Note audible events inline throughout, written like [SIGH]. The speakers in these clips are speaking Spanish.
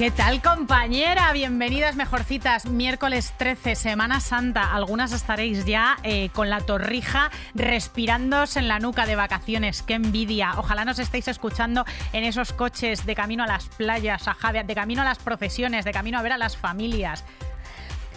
¿Qué tal compañera? Bienvenidas mejorcitas. Miércoles 13, Semana Santa. Algunas estaréis ya eh, con la torrija respirándoos en la nuca de vacaciones. ¡Qué envidia! Ojalá nos estéis escuchando en esos coches de camino a las playas, a Javia, de camino a las procesiones, de camino a ver a las familias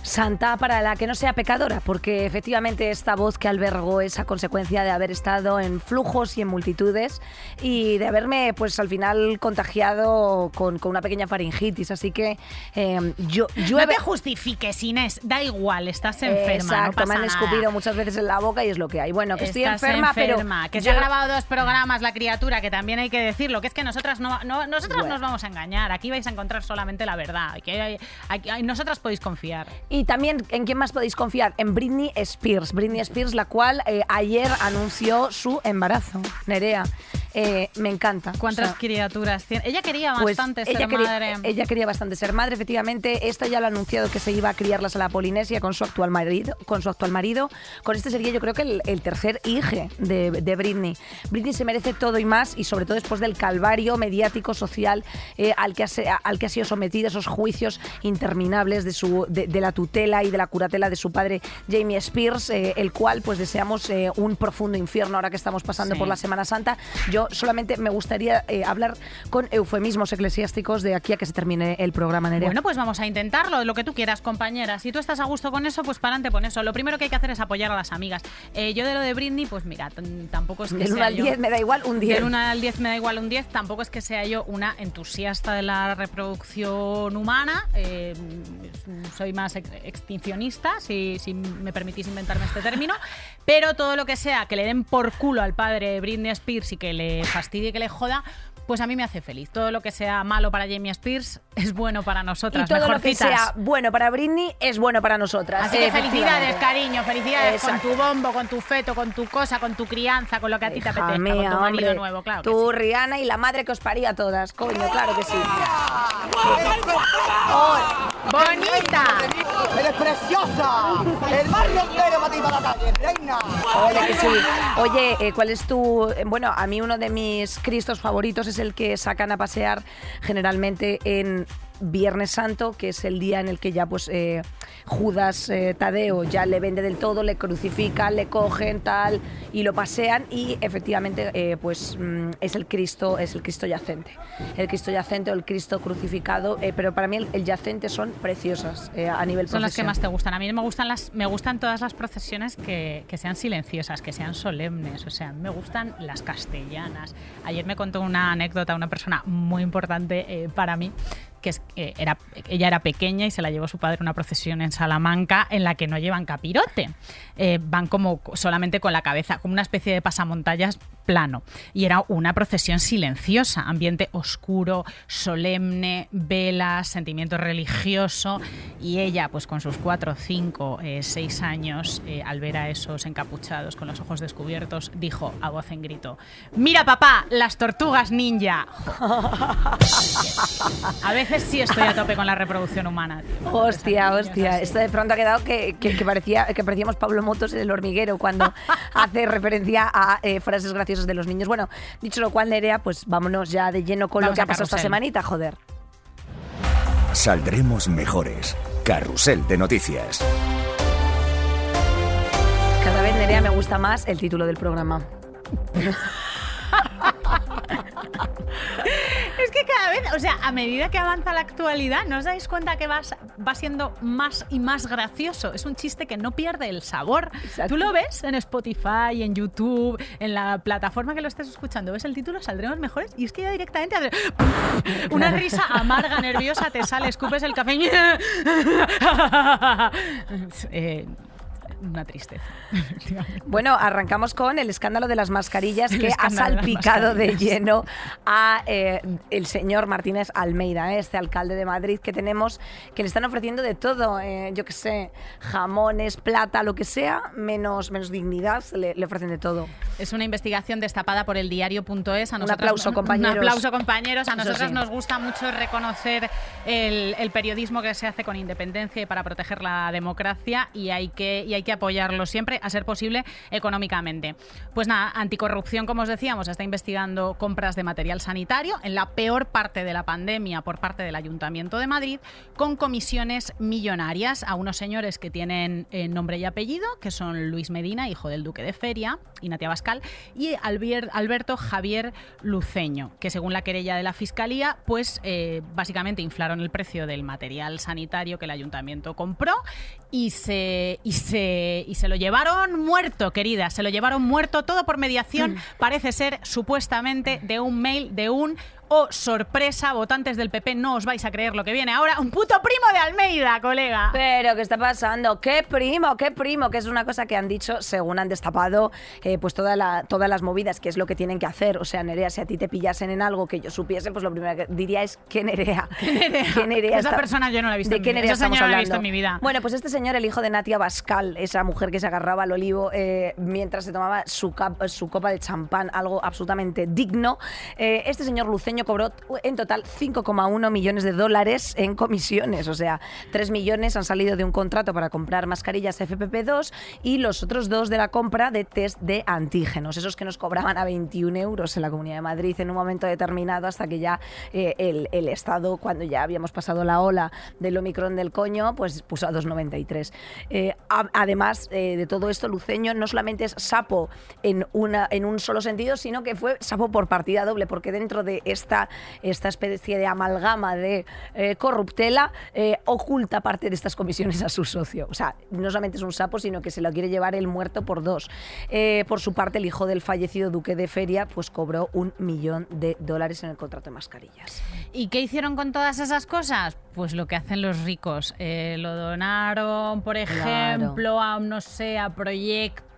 santa para la que no sea pecadora, porque efectivamente esta voz que albergó es a consecuencia de haber estado en flujos y en multitudes y de haberme, pues al final, contagiado con, una pequeña faringitis. Así que eh, yo, yo. No te justifiques, Inés, da igual, estás enferma. Exacto, me han escupido muchas veces en la boca y es lo que hay. Bueno, que estoy enferma, pero. Que se ha grabado dos programas, la criatura, que también hay que decirlo, que es que nosotras no, no nosotras nos vamos a engañar. Aquí vais a encontrar solamente la verdad. Que nosotras podéis confiar. Y también, ¿en quién más podéis confiar? En Britney Spears. Britney Spears, la cual eh, ayer anunció su embarazo. Nerea. Eh, me encanta. ¿Cuántas criaturas tiene? Ella quería pues bastante ser madre. Ella quería bastante ser madre, efectivamente. Esta ya lo ha anunciado que se iba a criarlas a la Polinesia con su actual marido. Con su actual marido. Con este sería, yo creo que el, tercer hijo de, de, Britney. Britney se merece todo y más, y sobre todo después del calvario mediático, social, eh, al, que ha, al que ha sido sometida, esos juicios interminables de, su, de, la tutela y de la curatela de su padre Jamie Spears, eh, el cual pues deseamos un profundo infierno ahora que estamos pasando por la Semana Santa. Yo solamente me gustaría eh, hablar con eufemismos eclesiásticos de aquí a que se termine el programa, Nerea. Bueno, pues vamos a intentarlo, lo que tú quieras, compañera. Si tú estás a gusto con eso, pues para adelante con eso. Lo primero que hay que hacer es apoyar a las amigas. Eh, yo de lo de Britney, pues mira, tampoco es que Del 1 al 10 me da igual un 10. Del 1 al 10 me da igual un 10. Tampoco es que sea yo una entusiasta de la reproducción humana. Eh, soy más extincionista, si, si me permitís inventarme este término. Pero todo lo que sea que le den por culo al padre Britney Spears y que le fastidie, que le joda, pues a mí me hace feliz. Todo lo que sea malo para Jamie Spears [LAUGHS] es bueno para nosotras. Y todo lo que sea bueno para Britney es bueno para nosotras. Así que felicidades, cariño, felicidades con tu bombo, con tu feto, con tu cosa, con tu crianza, con lo que a ti te apetezca, con tu marido nuevo, claro. Tú, Rihanna y la madre que os paría a todas, coño, claro que sí. ¡Bonita! ¡Eres preciosa! ¡El barrio entero para ti para la calle, reina! Oye, que sí. Oye, eh, ¿cuál es tu...? Eh, bueno, a mí uno de mis cristos favoritos es el que sacan a pasear generalmente en Viernes Santo, que es el día en el que ya pues eh, Judas eh, Tadeo ya le vende del todo, le crucifican, le cogen tal y lo pasean y efectivamente eh, pues mm, es el Cristo, es el Cristo yacente, el Cristo yacente o el Cristo crucificado, pero para mí el, yacente son preciosas a nivel Son las que más te gustan. A mí me gustan las, me gustan todas las procesiones que, que sean silenciosas, que sean solemnes, o sea, me gustan las castellanas. Ayer me contó una anécdota una persona muy importante para mí que eh, era, ella era pequeña y se la llevó su padre una procesión en Salamanca en la que no llevan capirote. Eh, van como solamente con la cabeza, como una especie de pasamontallas plano. Y era una procesión silenciosa, ambiente oscuro, solemne, velas, sentimiento religioso. Y ella, pues con sus cuatro, cinco, eh, seis años, al ver a esos encapuchados con los ojos descubiertos, dijo a voz en grito: Mira, papá, las tortugas ninja. a veces sí estoy a tope con la reproducción humana. Hostia, hostia. Esto de pronto ha quedado que, parecía, que parecíamos Pablo Motos en el hormiguero cuando [LAUGHS] hace referencia a eh, frases graciosas de los niños. Bueno, dicho lo cual, Nerea, pues vámonos ya de lleno con lo que ha pasado esta semanita, joder. Saldremos mejores. Carrusel de noticias. Cada vez, Nerea, me gusta más el título del programa. [LAUGHS] es que cada vez, o sea, a medida que avanza la actualidad, ¿no os dais cuenta que va siendo más y más gracioso? Es un chiste que no pierde el sabor. Tú lo ves en Spotify, en YouTube, en la plataforma que lo estés escuchando, ves el título, saldremos mejores, y es que ya directamente una risa amarga, nerviosa, te sale, escupes el café. [LAUGHS] eh, una tristeza. Bueno, arrancamos con el escándalo de las mascarillas El que ha de salpicado de lleno a eh, el señor Martínez Almeida, eh, este alcalde de Madrid que tenemos, que le están ofreciendo de todo, eh, yo qué sé, jamones, plata, lo que sea, menos, menos dignidad, le, le ofrecen de todo. Es una investigación destapada por el diario.es. A Un aplauso, compañeros. Un aplauso, compañeros. A nosotros sí. nos gusta mucho reconocer el, el periodismo que se hace con independencia y para proteger la democracia y hay, que, y hay que apoyarlo siempre, a ser posible, económicamente. Pues nada, Anticorrupción, como os decíamos, está investigando compras de material sanitario en la peor parte de la pandemia por parte del Ayuntamiento de Madrid con comisiones millonarias a unos señores que tienen eh, nombre y apellido, que son Luis Medina, hijo del duque de Feria, y Natia Bascal, y Alberto Javier Luceño, que según la querella de la Fiscalía, pues eh, básicamente inflaron el precio del material sanitario que el ayuntamiento compró y se, y se, y se lo llevaron muerto, querida, se lo llevaron muerto todo por mediación, parece ser supuestamente de un mail de un... Oh, sorpresa, votantes del PP, no os vais a creer lo que viene ahora. Un puto primo de Almeida, colega. Pero, ¿qué está pasando? ¿Qué primo? ¿Qué primo? Que es una cosa que han dicho según han destapado eh, pues toda la- todas las movidas, que es lo que tienen que hacer. O sea, Nerea, si a ti te pillasen en algo que yo supiese, pues lo primero que diría es ¿qué Nerea? [LAUGHS] ¿Qué Nerea? Esa persona yo no la he visto ¿De en qué mi vida. Nerea estamos no la he hablando? visto en mi vida. Bueno, pues este señor, el hijo de Natia Bascal, esa mujer que se agarraba al olivo eh, mientras se tomaba su, cap- su copa de champán, algo absolutamente digno, eh, este señor luceño cobró en total 5,1 millones de dólares en comisiones. O sea, 3 millones han salido de un contrato para comprar mascarillas FPP2 y los otros dos de la compra de test de antígenos, esos que nos cobraban a 21 euros en la Comunidad de Madrid en un momento determinado hasta que ya eh, el, Estado, cuando ya habíamos pasado la ola del Omicron del coño, pues puso a 2,93. Eh, además eh, de todo esto, Luceño no solamente es sapo en, una, en un solo sentido, sino que fue sapo por partida doble, porque dentro de esta, esta especie de amalgama de eh, corruptela, eh, oculta parte de estas comisiones a su socio. O sea, no solamente es un sapo, sino que se lo quiere llevar el muerto por dos. Eh, por su parte, el hijo del fallecido duque de Feria, pues cobró un millón de dólares en el contrato de mascarillas. ¿Y qué hicieron con todas esas cosas? Pues lo que hacen los ricos. Lo donaron, por ejemplo, a, no sé, a proyectos,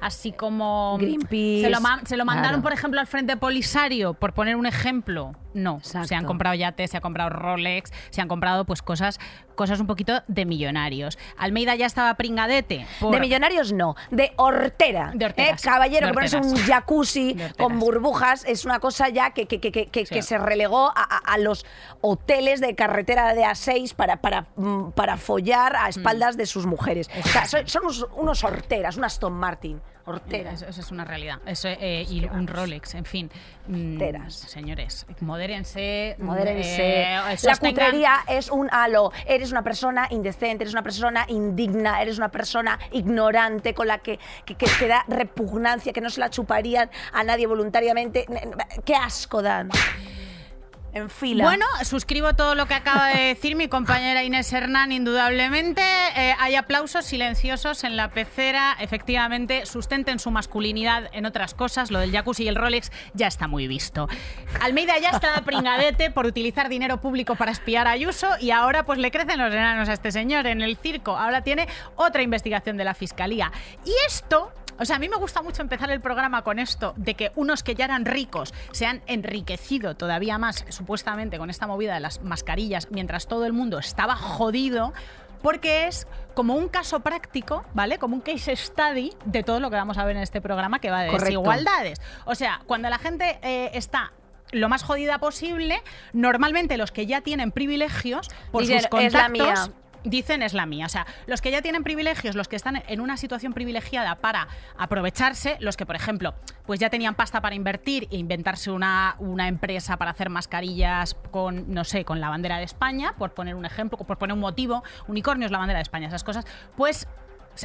así como... Greenpeace, Se lo, ma- se lo mandaron, claro. por ejemplo, al Frente Polisario, por poner un ejemplo. No, se han comprado yates, se han comprado Rolex, se han comprado pues cosas, cosas un poquito de millonarios. Almeida ya estaba pringadete. por- De millonarios no, de hortera. De horteras. ¿eh? Caballero, De que horteras. un jacuzzi con burbujas es una cosa ya que, que, que, que, Sí. se relegó a, a- los hoteles de carretera de A6 para, para, mm, para follar a espaldas de sus mujeres. O sea, son, son unos, unos horteras, un Aston Martin. Horteras. Eso, eso es una realidad. Eso, eh, y un Rolex, en fin. Mm, Horteras. Señores, modérense. mm, Modérense. eh, la cutrería es un halo. Eres una persona indecente, eres una persona indigna, eres una persona ignorante con la que, que, que- que da repugnancia, que no se la chuparían a nadie voluntariamente. ¡Qué asco dan! En fila. Bueno, suscribo todo lo que acaba de decir mi compañera Inés Hernán, indudablemente. Eh, hay aplausos silenciosos en la pecera. Efectivamente, sustenten su masculinidad en otras cosas. Lo del jacuzzi y el Rolex ya está muy visto. Almeida ya está pringadete por utilizar dinero público para espiar a Ayuso y ahora pues le crecen los enanos a este señor en el circo. Ahora tiene otra investigación de la Fiscalía. Y esto o sea, a mí me gusta mucho empezar el programa con esto, de que unos que ya eran ricos se han enriquecido todavía más, supuestamente, con esta movida de las mascarillas, mientras todo el mundo estaba jodido. Porque es como un caso práctico, ¿vale? Como un case study de todo lo que vamos a ver en este programa que va de Correcto. desigualdades. O sea, cuando la gente eh, está lo más jodida posible, normalmente los que ya tienen privilegios por sus "Es la contactos mía". Dicen es la mía. O sea, los que ya tienen privilegios, los que están en una situación privilegiada para aprovecharse, los que, por ejemplo, pues ya tenían pasta para invertir e inventarse una, una empresa para hacer mascarillas con, no sé, con la bandera de España, por poner un ejemplo, por poner un motivo, unicornios, la bandera de España, esas cosas, pues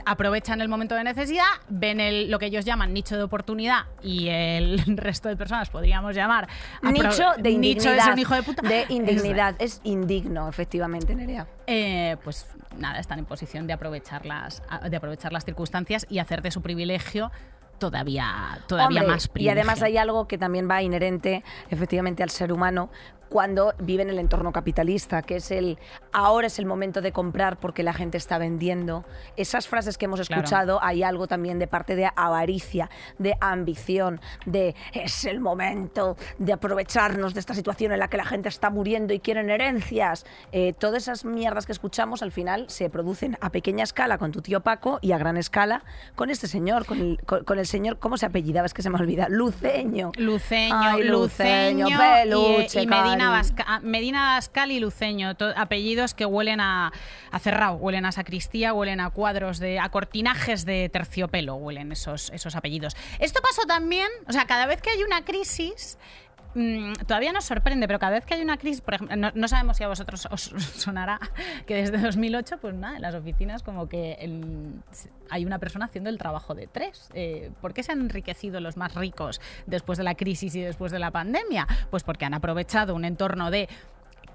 aprovechan el momento de necesidad, ven el, lo que ellos llaman nicho de oportunidad y el [LAUGHS] resto de personas podríamos llamar Nicho de indignidad. nicho de ser un hijo de puta. De indignidad. Es indigno, efectivamente, Nerea. Eh, pues nada, están en posición de aprovechar las, de aprovechar las circunstancias y hacer de su privilegio todavía, todavía Hombre, más Y privilegio. además hay algo que también va inherente efectivamente al ser humano cuando vive en el entorno capitalista, que es el ahora es el momento de comprar porque la gente está vendiendo. Esas frases que hemos Claro. escuchado, hay algo también de parte de avaricia, de ambición, de es el momento de aprovecharnos de esta situación en la que la gente está muriendo y quieren herencias. Eh, todas esas mierdas que escuchamos al final se producen a pequeña escala con tu tío Paco y a gran escala con este señor, con el, con, con el señor, ¿cómo se apellidaba? Es que se me olvida. Luceño. Luceño, Ay, Luceño, Luceño, y- peluche, y, Medina. Basca- ah, Medina Bascal y Luceño, to- apellidos que huelen a, a cerrado, huelen a sacristía, huelen a cuadros de, a cortinajes de terciopelo, huelen esos, esos apellidos. Esto pasó también, o sea, cada vez que hay una crisis, mm, todavía nos sorprende, pero cada vez que hay una crisis, por ejemplo, no, sabemos si a vosotros os sonará [LAUGHS] que desde 2008, pues nada, en las oficinas como que hay una persona haciendo el trabajo de tres. Eh, ¿Por qué se han enriquecido los más ricos después de la crisis y después de la pandemia? Pues porque han aprovechado un entorno de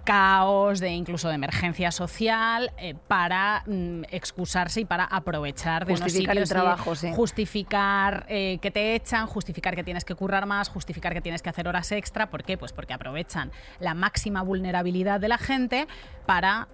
caos, de incluso de emergencia social, eh, para mm, excusarse y para aprovechar de unos Justificar el sitios trabajo, sí. justificar eh, que te echan, justificar que tienes que currar más, justificar que tienes que hacer horas extra. ¿Por qué? Pues porque aprovechan la máxima vulnerabilidad de la gente para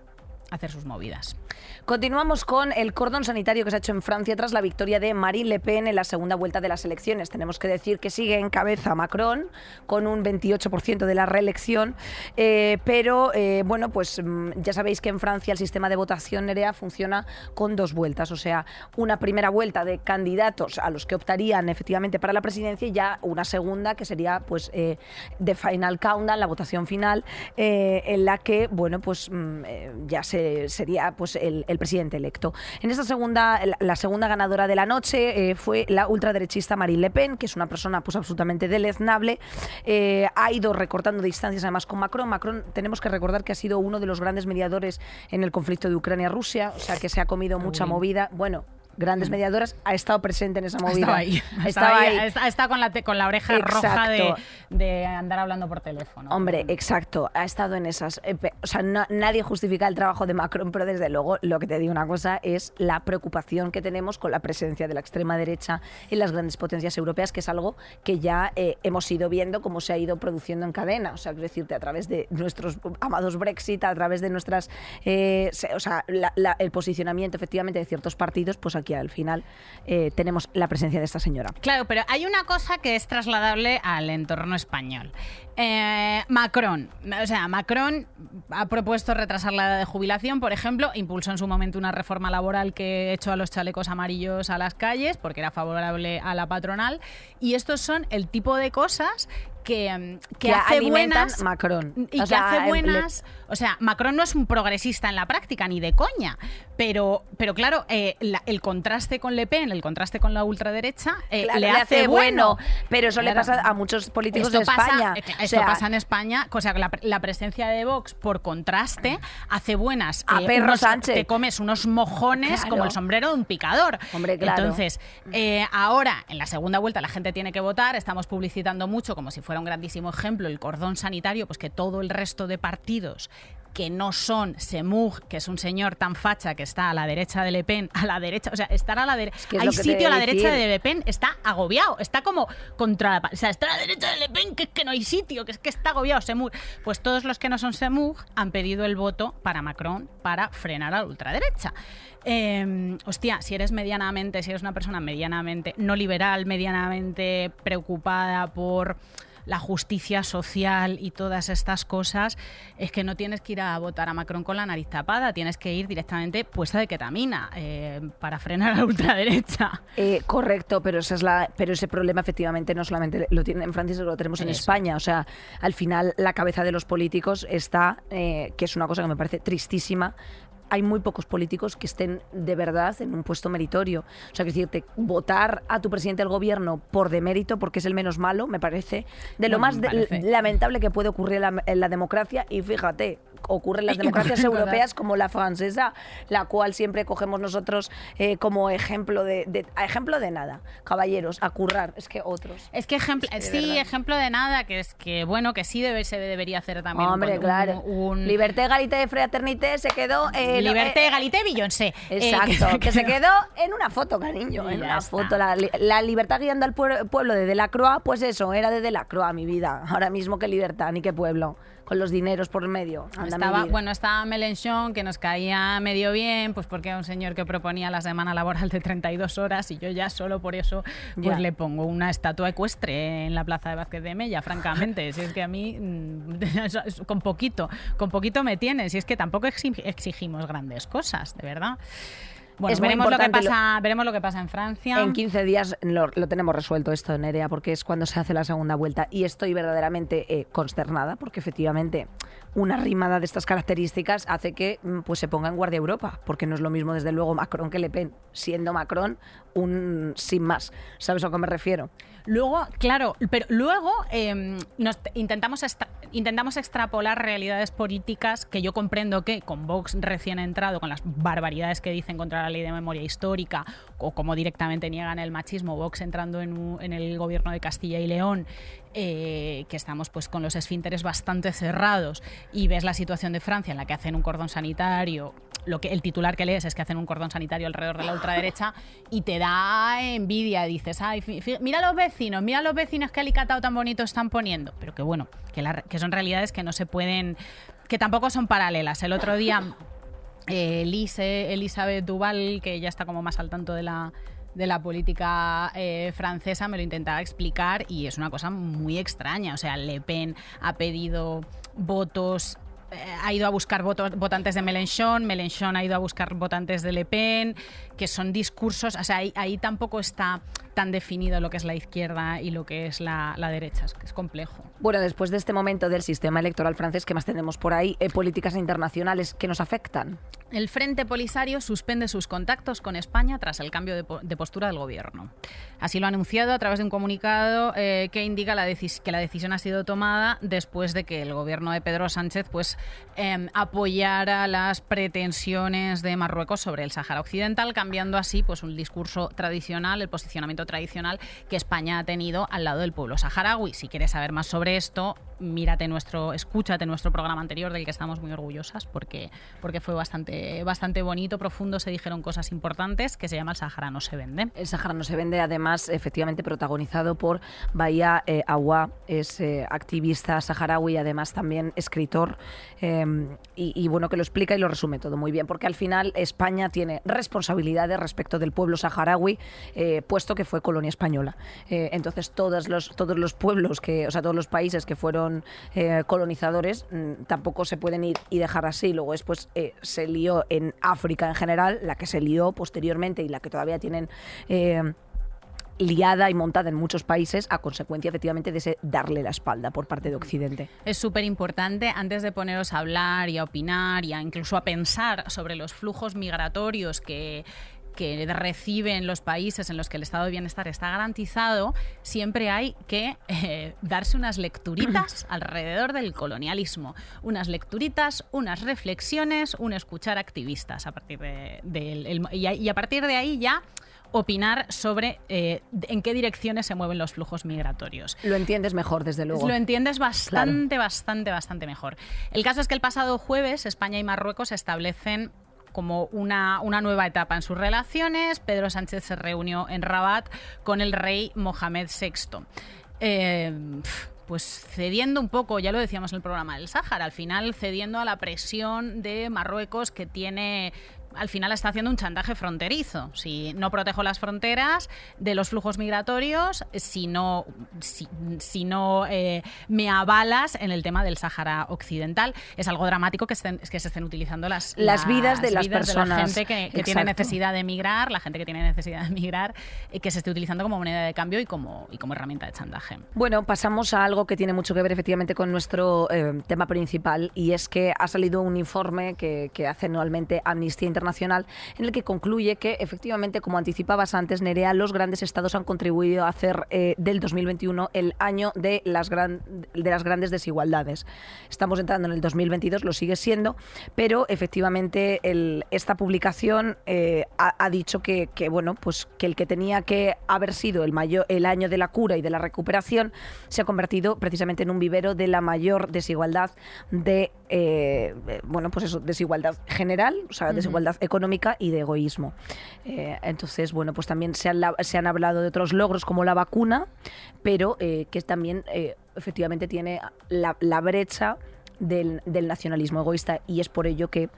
hacer sus movidas. Continuamos con el cordón sanitario que se ha hecho en Francia tras la victoria de Marine Le Pen en la segunda vuelta de las elecciones. Tenemos que decir que sigue en cabeza Macron con un 28% de la reelección, eh, pero eh, bueno, pues mm, ya sabéis que en Francia el sistema de votación Nerea funciona con dos vueltas, o sea, una primera vuelta de candidatos a los que optarían efectivamente para la presidencia y ya una segunda que sería pues eh, de final countdown, la votación final, en la que bueno pues mm, ya se, sería pues el, el presidente electo. En esta segunda, la, la segunda ganadora de la noche eh, fue la ultraderechista Marine Le Pen, que es una persona pues absolutamente deleznable. Eh, ha ido recortando distancias además con Macron. Macron tenemos que recordar que ha sido uno de los grandes mediadores en el conflicto de Ucrania-Rusia, o sea que se ha comido mucha Uy. movida. Bueno, grandes mediadoras, ha estado presente en esa movida. Estaba ahí. Ha Estaba estado ahí. Está, está con, la, con la oreja roja de, andar hablando por teléfono. Hombre, exacto, ha estado en esas. eh, O sea, na- nadie justifica el trabajo de Macron, pero desde luego lo que te digo una cosa es la preocupación que tenemos con la presencia de la extrema derecha en las grandes potencias europeas, que es algo que ya eh, hemos ido viendo cómo se ha ido produciendo en cadena. O sea, quiero decirte, a través de nuestros amados Brexit, a través de nuestras. eh, se- o sea, la- la- el posicionamiento efectivamente de ciertos partidos, pues aquí al final eh, tenemos la presencia de esta señora. Claro, pero hay una cosa que es trasladable al entorno español. Eh, Macron, o sea, Macron ha propuesto retrasar la edad de jubilación, por ejemplo, impulsó en su momento una reforma laboral que echó a los chalecos amarillos a las calles porque era favorable a la patronal y estos son el tipo de cosas que, mm, que, Que hace buenas Macron. y O que sea, hace le- buenas o sea Macron no es un progresista en la práctica ni de coña pero pero claro eh, la- el contraste con Le Pen el contraste con la ultraderecha eh, Claro, le, hace bueno, pero eso le pasa a muchos políticos esto de pasa, España. eh, que O esto sea, pasa en España, o sea, la, la presencia de Vox, por contraste, hace buenas. A Pedro unos- Sánchez. Te comes unos mojones Claro. como el sombrero de un picador. Hombre, claro. Entonces, eh, ahora, en la segunda vuelta, la gente tiene que votar. Estamos publicitando mucho, como si fuera un grandísimo ejemplo, el cordón sanitario, pues que todo el resto de partidos que no son Semug, que es un señor tan facha que está a la derecha de Le Pen, a la derecha, o sea, estar a la derecha, que es hay sitio a la derecha de Le Pen, está agobiado, está como contra la, o sea, está a la derecha de Le Pen, que es que no hay sitio, que es que está agobiado Semug. Pues todos los que no son Semug han pedido el voto para Macron para frenar a la ultraderecha. Eh, hostia, si eres medianamente, si eres una persona medianamente no liberal, medianamente preocupada por la justicia social y todas estas cosas, es que no tienes que ir a votar a Macron con la nariz tapada, tienes que ir directamente puesta de ketamina eh, para frenar a la [LAUGHS] ultraderecha. Eh, correcto, pero esa es la, pero ese problema efectivamente no solamente lo tienen en Francia, sino que lo tenemos en Eso. España. O sea, al final la cabeza de los políticos está, eh, que es una cosa que me parece tristísima. Hay muy pocos políticos que estén de verdad en un puesto meritorio. O sea, que decirte, votar a tu presidente del gobierno por demérito, porque es el menos malo, me parece de lo más de- lamentable que puede ocurrir en la, en la democracia. Y fíjate ocurre en las democracias europeas como la francesa, la cual siempre cogemos nosotros eh, como ejemplo de, de- ejemplo de nada. Caballeros, a currar, es que otros. Es que ejemplo, de sí, ejemplo de nada, que es que bueno, que sí debe, se debería hacer también. Hombre, claro. Un, un- Liberté, Galité, Fraternité se quedó... eh, Liberté, eh, Galité, Beyoncé. Eh, Exacto, que, se quedó en una foto, cariño, en una está. foto. La, li- la libertad guiando al pueblo de Delacroix, pues eso, era de Delacroix mi vida. Ahora mismo qué libertad, ni qué pueblo. Con los dineros por el medio. Anda Estaba, bueno, estaba Mélenchon, que nos caía medio bien, pues porque era un señor que proponía la semana laboral de 32 horas y yo ya solo por eso pues Ya. le pongo una estatua ecuestre en la plaza de Vázquez de Mella, francamente. si es que a mí, mm, [LAUGHS] con poquito, con poquito me tiene, si es que tampoco exi- exigimos grandes cosas, de verdad. Bueno, Es muy veremos lo, que importante lo- pasa, veremos lo que pasa en Francia. En 15 días lo, lo tenemos resuelto esto, Nerea, porque es cuando se hace la segunda vuelta. Y estoy verdaderamente eh, consternada, porque efectivamente una rimada de estas características hace que mm, pues, se ponga en guardia Europa, porque no es lo mismo, desde luego, Macron que Le Pen, siendo Macron un sin más. ¿Sabes a qué me refiero? Luego, claro, pero luego eh, nos intentamos, intentamos extrapolar realidades políticas que yo comprendo que con Vox recién entrado, con las barbaridades que dicen contra la ley de memoria histórica, o como directamente niegan el machismo, Vox entrando en el gobierno de Castilla y León, eh, que estamos pues con los esfínteres bastante cerrados, y ves la situación de Francia en la que hacen un cordón sanitario, lo que el titular que lees es que hacen un cordón sanitario alrededor de la ultraderecha y te da envidia, dices, ay, mira los vecinos, mira los vecinos que alicatado tan bonito están poniendo, pero que bueno, que, la- que son realidades que no se pueden, que tampoco son paralelas. El otro día eh, Elise- Elizabeth Duval, que ya está como más al tanto de la, de la política eh, francesa, me lo intentaba explicar y es una cosa muy extraña. O sea, Le Pen ha pedido votos. Eh, Ha ido a buscar votantes de Mélenchon, Mélenchon ha ido a buscar votantes de Le Pen, que son discursos, o sea, ahí, ahí tampoco está tan definido lo que es la izquierda y lo que es la, la derecha, es, que es complejo. Bueno, después de este momento del sistema electoral francés, ¿qué más tenemos por ahí? Eh, políticas internacionales que nos afectan. El Frente Polisario suspende sus contactos con España tras el cambio de, po- de postura del gobierno. Así lo ha anunciado a través de un comunicado eh, que indica la que la decisión ha sido tomada después de que el gobierno de Pedro Sánchez pues, em, apoyara las pretensiones de Marruecos sobre el Sáhara Occidental, cambiando así pues, un discurso tradicional, el posicionamiento tradicional que España ha tenido al lado del pueblo saharaui. Si quieres saber más sobre esto, mírate nuestro, escúchate nuestro programa anterior del que estamos muy orgullosas porque, porque fue bastante, bastante bonito, profundo, se dijeron cosas importantes que se llama El Sahara no se vende. El Sahara no se vende, además, efectivamente protagonizado por Bahía eh, Awa, es eh, activista saharaui, además también escritor, y, y bueno, que lo explica y lo resume todo muy bien, porque al final España tiene responsabilidades respecto del pueblo saharaui, eh, puesto que fue colonia española. Eh, entonces, todos los, todos los pueblos, que, o sea, todos los países que fueron eh, colonizadores, mm, tampoco se pueden ir y dejar así. Luego después eh, se lió en África en general, la que se lió posteriormente y la que todavía tienen... eh, liada y montada en muchos países a consecuencia efectivamente de ese darle la espalda por parte de Occidente. Es súper importante, antes de poneros a hablar y a opinar y a incluso a pensar sobre los flujos migratorios que que reciben los países en los que el estado de bienestar está garantizado, siempre hay que eh, darse unas lecturitas [CLEARS THROAT] alrededor del colonialismo. Unas lecturitas, unas reflexiones, un escuchar activistas a partir de, del- el- y, a, y a partir de ahí ya opinar sobre eh, en qué direcciones se mueven los flujos migratorios. Lo entiendes mejor, desde luego. Lo entiendes bastante, bastante, bastante mejor. El caso es que el pasado jueves España y Marruecos establecen como una, una nueva etapa en sus relaciones. Pedro Sánchez se reunió en Rabat con el rey Mohamed VI. Eh, pues cediendo un poco, ya lo decíamos en el programa del Sáhara, al final cediendo a la presión de Marruecos que tiene al final está haciendo un chantaje fronterizo. Si no protejo las fronteras de los flujos migratorios, si no, si, si no eh, me avalas en el tema del Sáhara Occidental, es algo dramático que, estén- que se estén utilizando las, Las vidas de las la personas. gente que, que tiene necesidad de emigrar, la gente que tiene necesidad de emigrar, eh, que se esté utilizando como moneda de cambio y como, y como herramienta de chantaje. Bueno, pasamos a algo que tiene mucho que ver efectivamente con nuestro eh, tema principal y es que ha salido un informe que, que hace anualmente Amnistía internacional en el que concluye que efectivamente, como anticipabas antes, Nerea, los grandes estados han contribuido a hacer eh, del 2021 el año de las, gran, de las grandes desigualdades. Estamos entrando en el 2022, lo sigue siendo, pero efectivamente esta publicación eh, ha, ha, dicho que, que, bueno, pues que el que tenía que haber sido el, mayor, el año de la cura y de la recuperación se ha convertido precisamente en un vivero de la mayor desigualdad de, eh, bueno, pues eso, desigualdad general, o sea, desigualdad uh -huh. económica y de egoísmo. Eh, entonces, bueno, pues también se han, se han, hablado de otros logros como la vacuna, pero eh, que también efectivamente tiene la, la brecha del, del nacionalismo egoísta y es por ello que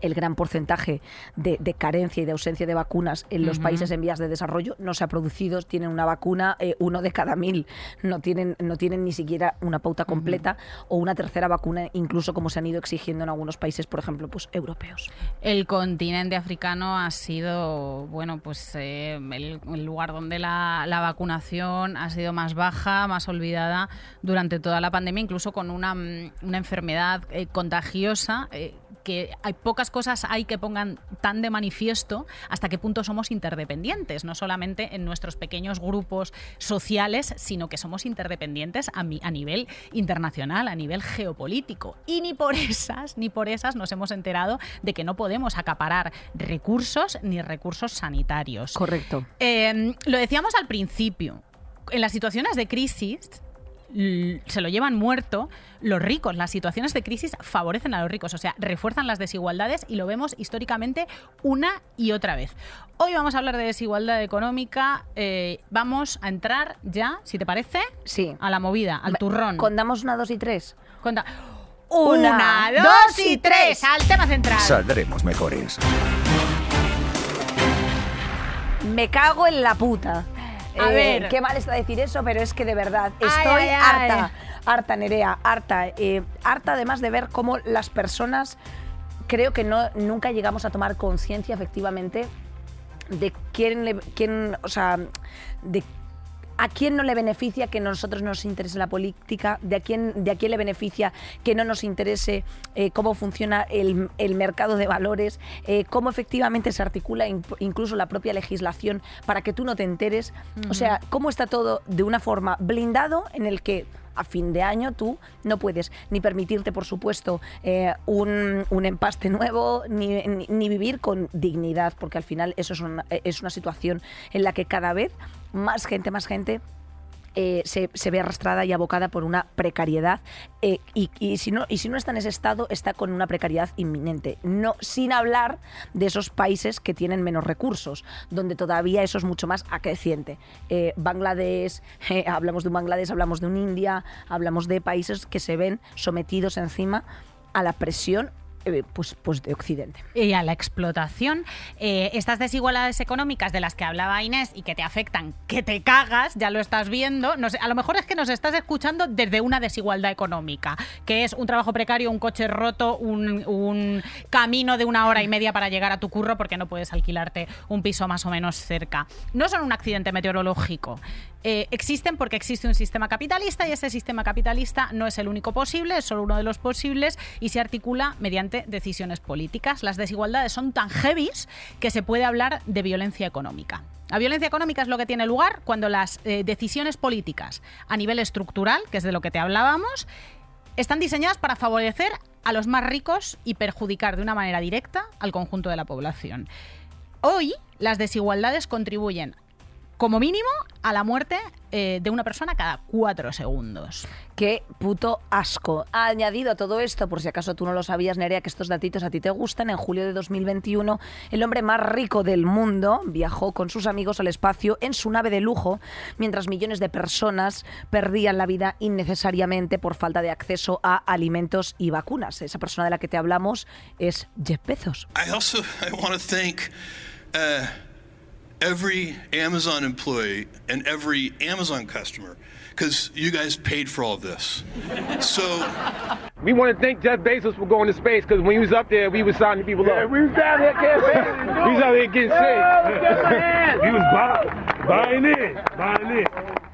el gran porcentaje de, de, carencia y de ausencia de vacunas en los uh -huh. países en vías de desarrollo no se ha producido. Tienen una vacuna eh, uno de cada mil. No tienen, no tienen ni siquiera una pauta completa uh -huh. o una tercera vacuna, incluso como se han ido exigiendo en algunos países, por ejemplo, pues europeos. El continente africano ha sido, bueno, pues eh, el, el, lugar donde la, la, vacunación ha sido más baja, más olvidada durante toda la pandemia, incluso con una, una enfermedad eh, contagiosa que hay pocas cosas hay que pongan tan de manifiesto hasta qué punto somos interdependientes, no solamente en nuestros pequeños grupos sociales, sino que somos interdependientes a, mi, a nivel internacional, a nivel geopolítico. Y ni por esas, ni por esas nos hemos enterado de que no podemos acaparar recursos ni recursos sanitarios. Correcto. Eh, lo decíamos al principio. En las situaciones de crisis, se lo llevan muerto los ricos. Las situaciones de crisis favorecen a los ricos, o sea, refuerzan las desigualdades y lo vemos históricamente una y otra vez. Hoy vamos a hablar de desigualdad económica. Eh, vamos a entrar ya, si te parece, sí. a la movida, al turrón. ¿Contamos una, dos y tres? Conta. Una, una dos y tres. Al tema central. Saldremos mejores. Me cago en la puta. A eh, ver. Qué mal está decir eso, pero es que de verdad estoy ay, ay, harta. ay. Harta, Nerea, harta. Eh, harta además de ver cómo las personas creo que no, nunca llegamos a tomar conciencia efectivamente de quién, le, quién, o sea, de ¿A quién no le beneficia que nosotros nos interese la política? ¿De a quién, de a quién le beneficia que no nos interese eh, cómo funciona el, el, mercado de valores? Eh, ¿Cómo efectivamente se articula in, incluso la propia legislación para que tú no te enteres? Uh -huh. O sea, ¿cómo está todo de una forma blindado en el que a fin de año tú no puedes ni permitirte, por supuesto, eh, un, un, empaste nuevo, ni, ni, ni, vivir con dignidad, porque al final eso es una, es una situación en la que cada vez más gente, más gente eh, se, ve arrastrada y abocada por una precariedad eh, y, y, si no, y si no está en ese estado, está con una precariedad inminente. No, sin hablar de esos países que tienen menos recursos, donde todavía eso es mucho más acreciente. Eh, Bangladesh, [LAUGHS] hablamos de un Bangladesh, hablamos de un India, hablamos de países que se ven sometidos encima a la presión eh, pues, pues, de Occidente. Y a la explotación. Eh, estas desigualdades económicas de las que hablaba Inés y que te afectan, que te cagas, ya lo estás viendo. A lo mejor es que nos estás escuchando desde una desigualdad económica, que es un trabajo precario, un coche roto, un camino de una hora y media para llegar a tu curro porque no puedes alquilarte un piso más o menos cerca. No son un accidente meteorológico. Eh, existen porque existe un sistema capitalista y ese sistema capitalista no es el único posible, es solo uno de los posibles y se articula mediante decisiones políticas. Las desigualdades son tan heavies que se puede hablar de violencia económica. La violencia económica es lo que tiene lugar cuando las eh, decisiones políticas a nivel estructural, que es de lo que te hablábamos, están diseñadas para favorecer a los más ricos y perjudicar de una manera directa al conjunto de la población. Hoy las desigualdades contribuyen como mínimo a la muerte eh, de una persona cada cuatro segundos. Qué puto asco. Ha añadido a todo esto, por si acaso tú no lo sabías, Nerea, que estos datitos a ti te gustan. En julio de 2021, el hombre más rico del mundo viajó con sus amigos al espacio en su nave de lujo, mientras millones de personas perdían la vida innecesariamente por falta de acceso a alimentos y vacunas. Esa persona de la que te hablamos es Jeff Bezos. I also I every Amazon employee and every Amazon customer because you guys paid for all of this. So we want to thank Jeff Bezos for going to space because when he was up there, we was signing people yeah, up. We was down here campaigning. we was out here getting yeah, sick. he was buy, buying in, buying in.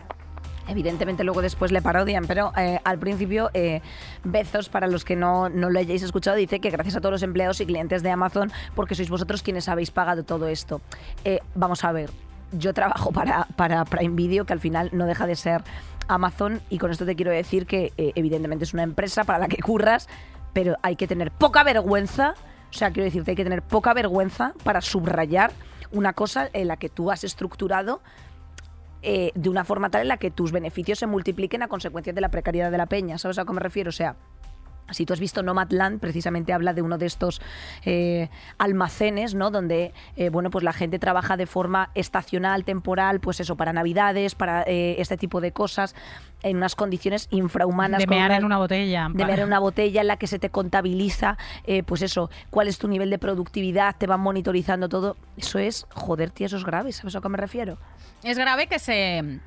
Evidentemente luego después le parodian, pero eh, al principio eh, Bezos, para los que no, no lo hayáis escuchado, dice que gracias a todos los empleados y clientes de Amazon, porque sois vosotros quienes habéis pagado todo esto. Eh, vamos a ver, yo trabajo para, para Prime Video, que al final no deja de ser Amazon, y con esto te quiero decir que eh, evidentemente es una empresa para la que curras, pero hay que tener poca vergüenza, o sea, quiero decirte, hay que tener poca vergüenza para subrayar una cosa en la que tú has estructurado eh, de una forma tal en la que tus beneficios se multipliquen a consecuencia de la precariedad de la peña. ¿Sabes a qué me refiero? O sea, si tú has visto Nomadland, precisamente habla de uno de estos eh, almacenes, ¿no? Donde, eh, bueno, pues la gente trabaja de forma estacional, temporal, pues eso, para navidades, para eh, este tipo de cosas, en unas condiciones infrahumanas. De mear una- en una botella. de ver en una botella en la que se te contabiliza, pues eso, cuál es tu nivel de productividad, te van monitorizando todo. Eso es, joder, tío, eso es grave, ¿sabes a qué me refiero? Es grave que se.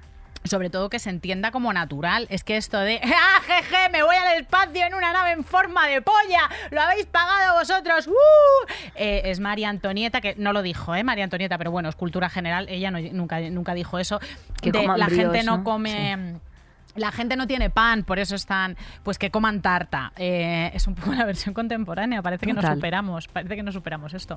Sobre todo que se entienda como natural. Es que esto de. [LAUGHS] ¡Ah, jeje! Me voy al espacio en una nave en forma de polla. ¡Lo habéis pagado vosotros! ¡Uh! Eh, es María Antonieta, que no lo dijo, ¿eh? María Antonieta, pero bueno, es cultura general. Ella no- nunca, nunca dijo eso. Que De, la gente no ¿no? come. La gente no tiene pan, por eso están, pues que coman tarta. Eh, es un poco la versión contemporánea, parece que no Total. superamos, parece que no superamos esto.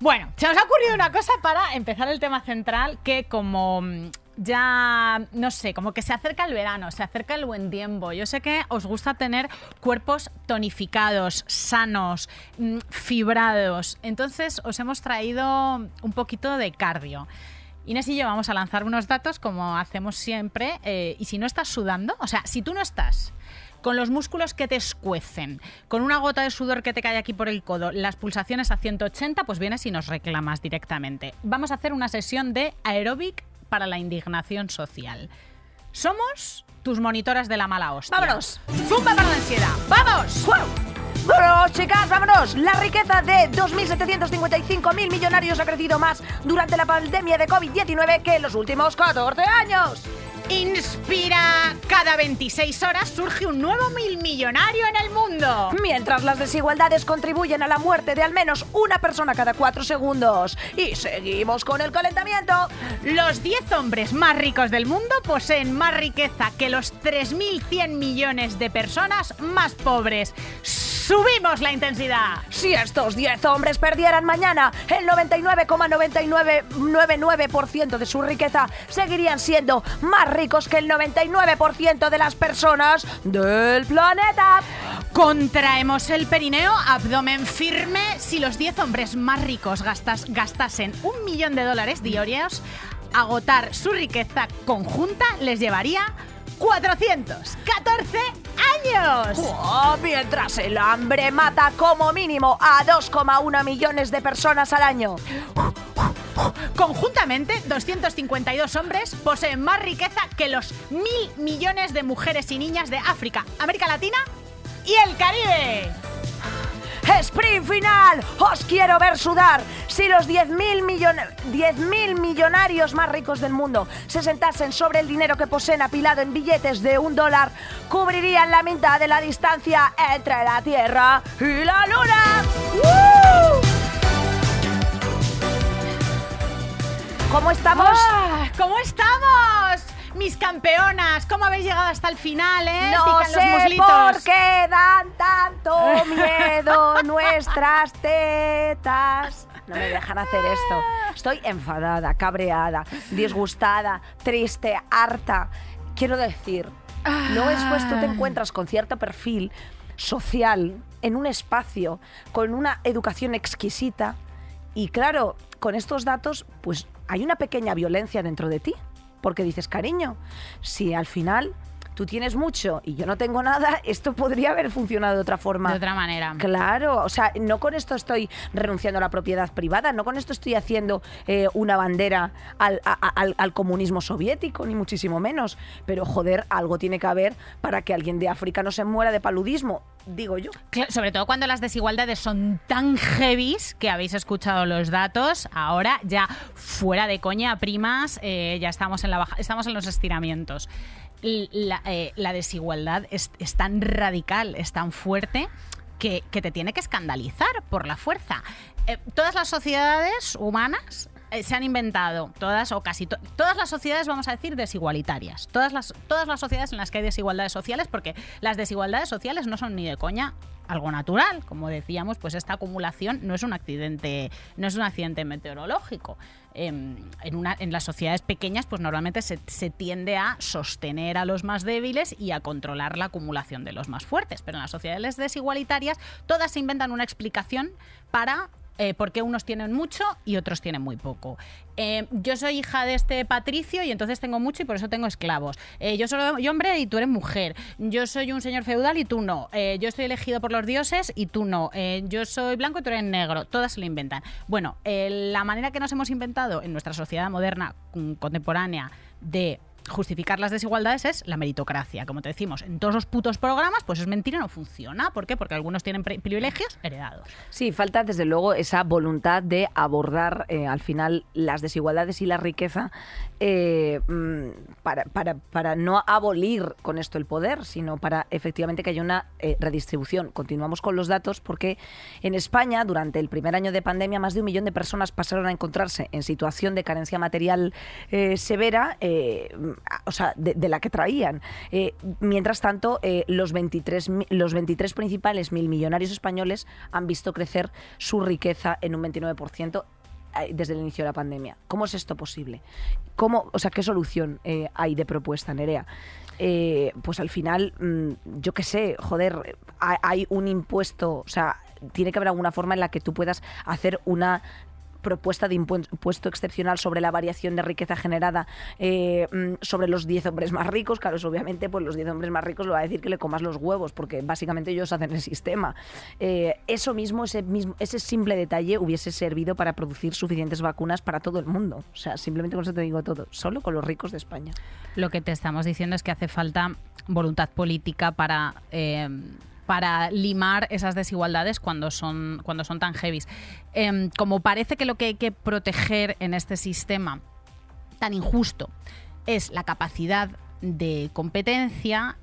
Bueno, se nos ha ocurrido una cosa para empezar el tema central, que como mm, ya, no sé, como que se acerca el verano, se acerca el buen tiempo. Yo sé que os gusta tener cuerpos tonificados, sanos, mm, fibrados. Entonces os hemos traído un poquito de cardio. Inés y yo vamos a lanzar unos datos como hacemos siempre. eh, y si no estás sudando, o sea, si tú no estás con los músculos que te escuecen, con una gota de sudor que te cae aquí por el codo, las pulsaciones a 180, pues vienes y nos reclamas directamente. Vamos a hacer una sesión de aeróbic para la indignación social. Somos tus monitoras de la mala hostia. ¡Vámonos! ¡Zumba para la ansiedad! ¡Vamos! Bueno, chicas, vámonos. La riqueza de 2.755.000 millonarios ha crecido más durante la pandemia de COVID-19 que en los últimos 14 años. Inspira. Cada 26 horas surge un nuevo mil millonario en el mundo. Mientras las desigualdades contribuyen a la muerte de al menos una persona cada 4 segundos. Y seguimos con el calentamiento. Los 10 hombres más ricos del mundo poseen más riqueza que los 3.100 millones de personas más pobres. ¡Subimos la intensidad! Si estos 10 hombres perdieran mañana el 99,9999% de su riqueza, seguirían siendo más ricos que el 99% de las personas del planeta. Contraemos el perineo, abdomen firme. Si los 10 hombres más ricos gastas- gastasen un millón de dólares diarios, agotar su riqueza conjunta les llevaría 414 años. Oh, mientras el hambre mata como mínimo a 2,1 millones de personas al año. Conjuntamente, 252 hombres poseen más riqueza que los mil millones de mujeres y niñas de África, América Latina y el Caribe. Sprint final, os quiero ver sudar. Si los 10.000 millon 10.000 millonarios más ricos del mundo se sentasen sobre el dinero que poseen apilado en billetes de un dólar, cubrirían la mitad de la distancia entre la Tierra y la Luna. ¿Cómo estamos? ¿Cómo estamos? Mis campeonas, ¿cómo habéis llegado hasta el final, eh? No Pican los sé muslitos. por qué dan tanto miedo [LAUGHS] nuestras tetas. No me dejan hacer esto. Estoy enfadada, cabreada, disgustada, triste, harta. Quiero decir, no después tú te encuentras con cierto perfil social en un espacio con una educación exquisita y claro, con estos datos, pues hay una pequeña violencia dentro de ti. Porque dices, cariño, si al final tú tienes mucho y yo no tengo nada, esto podría haber funcionado de otra forma. De otra manera. Claro, o sea, no con esto estoy renunciando a la propiedad privada, no con esto estoy haciendo eh, una bandera al, a- al- al comunismo soviético, ni muchísimo menos. Pero joder, algo tiene que haber para que alguien de África no se muera de paludismo, digo yo. Sobre todo cuando las desigualdades son tan heavies que habéis escuchado los datos. Ahora ya fuera de coña, primas, eh, ya estamos en la baja, estamos en los estiramientos. Eh, la desigualdad es, tan radical, es tan fuerte que, que te tiene que escandalizar por la fuerza. Eh, todas las sociedades humanas eh, se han inventado todas o casi to- todas las sociedades, vamos a decir, desigualitarias. Todas las, todas las sociedades en las que hay desigualdades sociales, porque las desigualdades sociales no son ni de coña algo natural. Como decíamos, pues esta acumulación no es un accidente, no es un accidente meteorológico. Em, en, una, en las sociedades pequeñas, pues normalmente se, se tiende a sostener a los más débiles y a controlar la acumulación de los más fuertes. Pero en las sociedades desigualitarias, todas se inventan una explicación para eh, por qué unos tienen mucho y otros tienen muy poco. Eh, yo soy hija de este patricio y entonces tengo mucho y por eso tengo esclavos. Eh, yo soy hombre y tú eres mujer. Yo soy un señor feudal y tú no. Eh, yo estoy elegido por los dioses y tú no. Yo soy blanco y tú eres negro. Todas se lo inventan. Bueno, la manera que nos hemos inventado en nuestra sociedad moderna mm, contemporánea de justificar las desigualdades es la meritocracia. Como te decimos, en todos los putos programas, pues es mentira, no funciona. ¿Por qué? Porque algunos tienen pri- privilegios heredados. Sí, falta desde luego esa voluntad de abordar eh, al final las desigualdades y la riqueza eh, mm, para, para- para no abolir con esto el poder, sino para efectivamente que haya una eh, redistribución. Continuamos con los datos porque en España, durante el primer año de pandemia, más de un millón de personas pasaron a encontrarse en situación de carencia material severa, o sea, de, la que traían. Eh, mientras tanto, eh, los, 23, mi- los 23 principales mil millonarios españoles han visto crecer su riqueza en un 29% eh, desde el inicio de la pandemia. ¿Cómo es esto posible? ¿Cómo, o sea, ¿Qué solución hay de propuesta, Nerea? Eh, pues al final, mm, yo qué sé, joder, ha- hay un impuesto, o sea, tiene que haber alguna forma en la que tú puedas hacer una propuesta de impu- impuesto excepcional sobre la variación de riqueza generada eh, mm, sobre los 10 hombres más ricos. Claro, eso obviamente, pues los 10 hombres más ricos lo va a decir que le comas los huevos, porque básicamente ellos hacen el sistema. Eh, eso mismo ese, mismo, ese simple detalle hubiese servido para producir suficientes vacunas para todo el mundo. O sea, simplemente con eso te digo todo, solo con los ricos de España. Lo que te estamos diciendo es que hace falta voluntad política para, eh, para limar esas desigualdades cuando son, cuando son tan heavies. Em, como parece que lo que hay que proteger en este sistema tan injusto es la capacidad de competencia,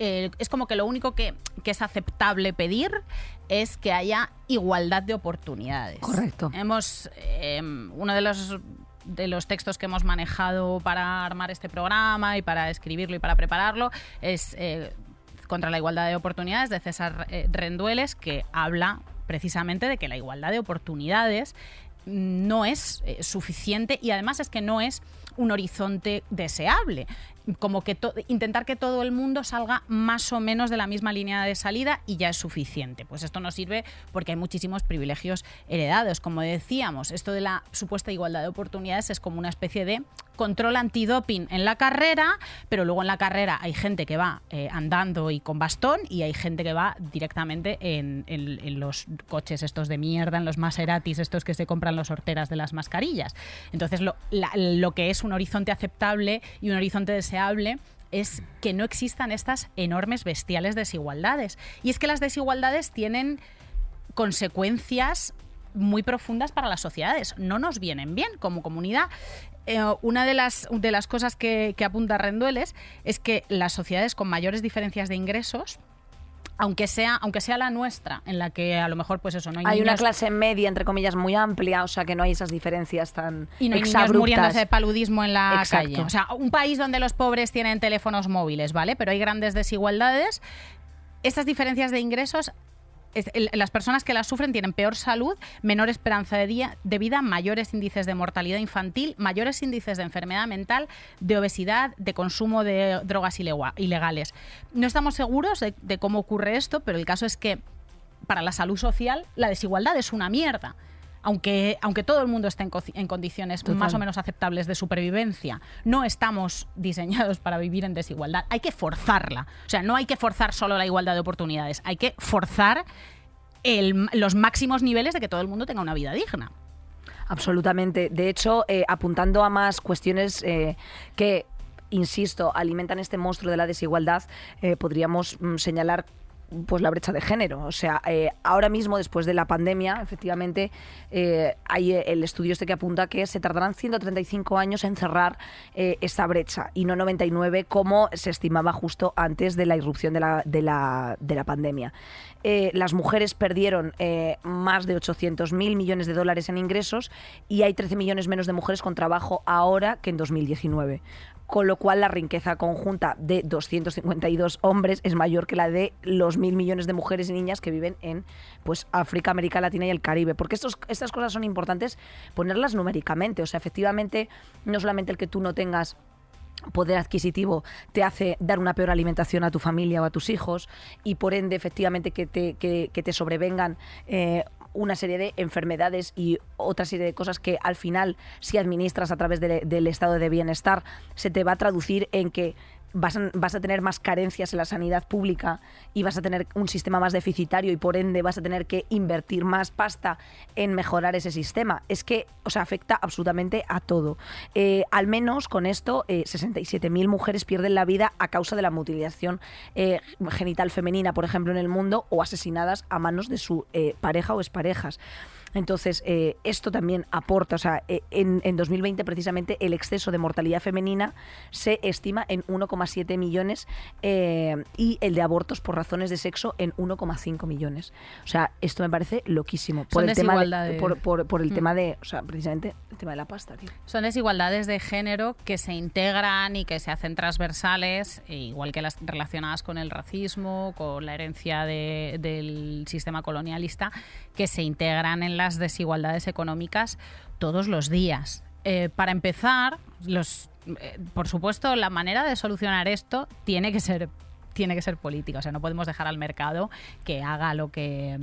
eh, es como que lo único que, que es aceptable pedir es que haya igualdad de oportunidades. Correcto. Hemos, eh, uno de los de los textos que hemos manejado para armar este programa y para escribirlo y para prepararlo es eh, contra la igualdad de oportunidades de César eh, Rendueles que habla precisamente de que la igualdad de oportunidades no es eh, suficiente y además es que no es un horizonte deseable. Como que intentar que todo el mundo salga más o menos de la misma línea de salida y ya es suficiente. Pues esto no sirve porque hay muchísimos privilegios heredados. Como decíamos, esto de la supuesta igualdad de oportunidades es como una especie de control antidoping en la carrera, pero luego en la carrera hay gente que va eh, andando y con bastón y hay gente que va directamente en, en- los coches estos de mierda, en los Maseratis, estos que se compran los horteras de las mascarillas. Entonces, lo, lo que es un horizonte aceptable y un horizonte es que no existan estas enormes, bestiales desigualdades. Y es que las desigualdades tienen consecuencias muy profundas para las sociedades. No nos vienen bien como comunidad. Eh, una de las, de las cosas que, que apunta Rendueles es que las sociedades con mayores diferencias de ingresos, aunque sea, aunque sea la nuestra, en la que a lo mejor pues eso, no hay, Hay una clase media, entre comillas, muy amplia, o sea que no hay esas diferencias tan y no hay niños muriéndose de paludismo en la Exacto. calle. O sea, un país donde los pobres tienen teléfonos móviles, ¿vale? Pero hay grandes desigualdades. Estas diferencias de ingresos, las personas que las sufren tienen peor salud, menor esperanza de, día- de vida, mayores índices de mortalidad infantil, mayores índices de enfermedad mental, de obesidad, de consumo de drogas ilegales. No estamos seguros de, de cómo ocurre esto, pero el caso es que para la salud social la desigualdad es una mierda. Aunque, aunque todo el mundo esté en, co- en condiciones más o menos aceptables de supervivencia, no estamos diseñados para vivir en desigualdad. Hay que forzarla. O sea, no hay que forzar solo la igualdad de oportunidades, hay que forzar el- los máximos niveles de que todo el mundo tenga una vida digna. Absolutamente. De hecho, eh, apuntando a más cuestiones eh, que, insisto, alimentan este monstruo de la desigualdad, eh, podríamos mm, señalar pues la brecha de género. O sea, eh, ahora mismo, después de la pandemia, efectivamente, eh, hay eh, el estudio este que apunta que se tardarán 135 años en cerrar eh, esa brecha y no 99 como se estimaba justo antes de la irrupción de la, de la, de la pandemia. Las mujeres perdieron más de 800 mil millones de dólares en ingresos y hay 13 millones menos de mujeres con trabajo ahora que en 2019 con lo cual la riqueza conjunta de 252 hombres es mayor que la de los mil millones de mujeres y niñas que viven en pues África, América Latina y el Caribe. Porque estas cosas son importantes ponerlas numéricamente. O sea, efectivamente, no solamente el que tú no tengas poder adquisitivo te hace dar una peor alimentación a tu familia o a tus hijos y por ende efectivamente que te, que te sobrevengan eh, una serie de enfermedades y otra serie de cosas que al final, si administras a través de- del estado de bienestar, se te va a traducir en que vas a, tener más carencias en la sanidad pública y vas a tener un sistema más deficitario y por ende vas a tener que invertir más pasta en mejorar ese sistema. Es que, o afecta absolutamente a todo. Eh, al menos con esto, eh, 67.000 mujeres pierden la vida a causa de la mutilación eh, genital femenina, por ejemplo, en el mundo, o asesinadas a manos de su eh, pareja o exparejas. Entonces, eh, esto también aporta, o sea, eh, en, en 2020 precisamente el exceso de mortalidad femenina se estima en 1,7 millones eh, y el de abortos por razones de sexo en 1,5 millones. O sea, esto me parece loquísimo. Por Son el tema de, por, por- por el Mm. tema de, o sea, precisamente el tema de la pasta, tío. Son desigualdades de género que se integran y que se hacen transversales, e igual que las relacionadas con el racismo, con la herencia de- del sistema colonialista, que se integran en las desigualdades económicas todos los días. Eh, para empezar, los, eh, por supuesto, la manera de solucionar esto tiene que ser tiene que ser política, o sea, no podemos dejar al mercado que haga lo que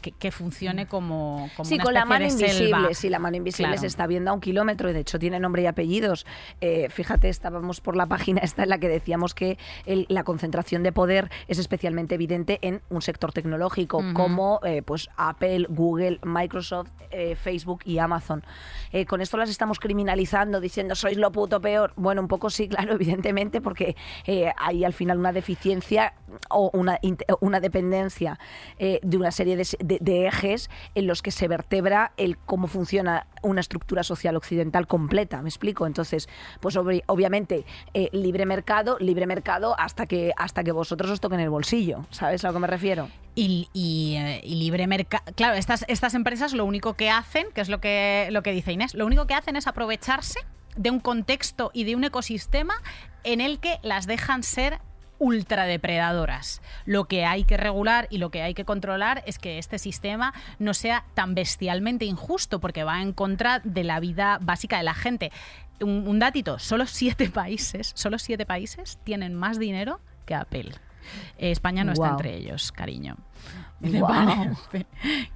que, que funcione como, como Sí, una con la mano invisible, sí, la mano invisible Claro. se está viendo a un kilómetro y de hecho tiene nombre y apellidos. Eh, fíjate, estábamos por la página esta en la que decíamos que el- la concentración de poder es especialmente evidente en un sector tecnológico como eh, pues Apple, Google, Microsoft, eh, Facebook y Amazon. Con esto las estamos criminalizando diciendo sois lo puto peor. Bueno, un poco sí, claro, [LAUGHS] evidentemente, porque hay al final una deficiencia o una, int- una dependencia eh, de una serie de, ejes en los que se vertebra el cómo funciona una estructura social occidental completa. ¿Me explico? Entonces, pues obvi- obviamente, eh, libre mercado, libre mercado hasta que, hasta que vosotros os toquen el bolsillo. ¿Sabes a lo que me refiero? y, eh, y libre mercado. Claro, estas, estas empresas lo único que hacen, que es lo que, lo que dice Inés, lo único que hacen es aprovecharse de un contexto y de un ecosistema en el que las dejan ser ultradepredadoras. Lo que hay que regular y lo que hay que controlar es que este sistema no sea tan bestialmente injusto porque va en contra de la vida básica de la gente. Un, un datito, solo siete [LAUGHS] países, solo siete países tienen más dinero que Apple. Eh, España no está entre ellos, cariño. [LAUGHS] ¿Qué te parece?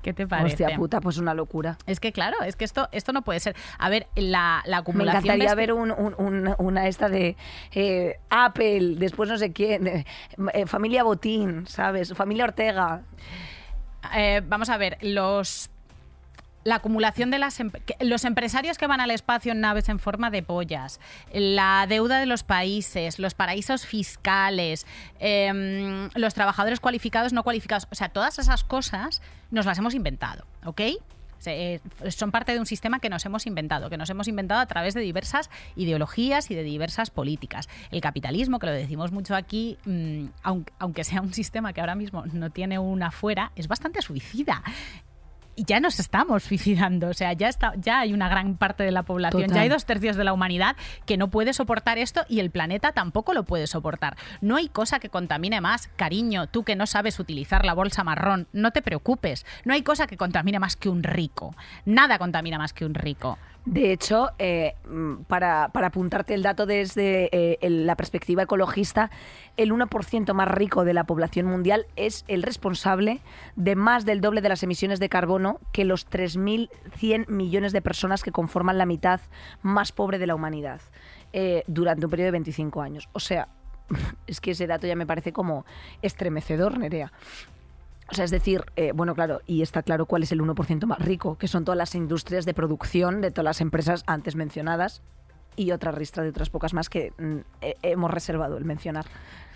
¿Qué te parece? Hostia puta, pues una locura. Es que claro, es que esto, esto no puede ser. A ver, la, la Me acumulación de encantaría este- ver un- un- un- una esta de eh, Apple, después no sé quién, eh, eh, familia Botín, ¿sabes? Familia Ortega. Eh, vamos a ver, los la acumulación de las em- los empresarios que van al espacio en naves en forma de pollas, la deuda de los países, los paraísos fiscales, em, los trabajadores cualificados, no cualificados, o sea, todas esas cosas nos las hemos inventado, ¿ok? Eh, son parte de un sistema que nos hemos inventado, que nos hemos inventado a través de diversas ideologías y de diversas políticas. El capitalismo, que lo decimos mucho aquí, mm, aunque sea un sistema que ahora mismo no tiene una fuera, es bastante suicida. Y ya nos estamos suicidando, o sea, ya, está, ya hay una gran parte de la población, Total. ya hay dos tercios de la humanidad que no puede soportar esto y el planeta tampoco lo puede soportar. No hay cosa que contamine más, cariño, tú que no sabes utilizar la bolsa marrón, no te preocupes, no hay cosa que contamine más que un rico, nada contamina más que un rico. De hecho, eh, mm, para, para apuntarte el dato desde eh, la perspectiva ecologista, el 1% más rico de la población mundial es el responsable de más del doble de las emisiones de carbono que los 3.100 millones de personas que conforman la mitad más pobre de la humanidad eh, durante un periodo de 25 años. O sea, [LAUGHS] es que ese dato ya me parece como estremecedor, Nerea. O sea, es decir, eh, bueno, claro, y está claro cuál es el 1% más rico, que son todas las industrias de producción de todas las empresas antes mencionadas, y otra ristra de otras pocas más que mm, he- hemos reservado el mencionar.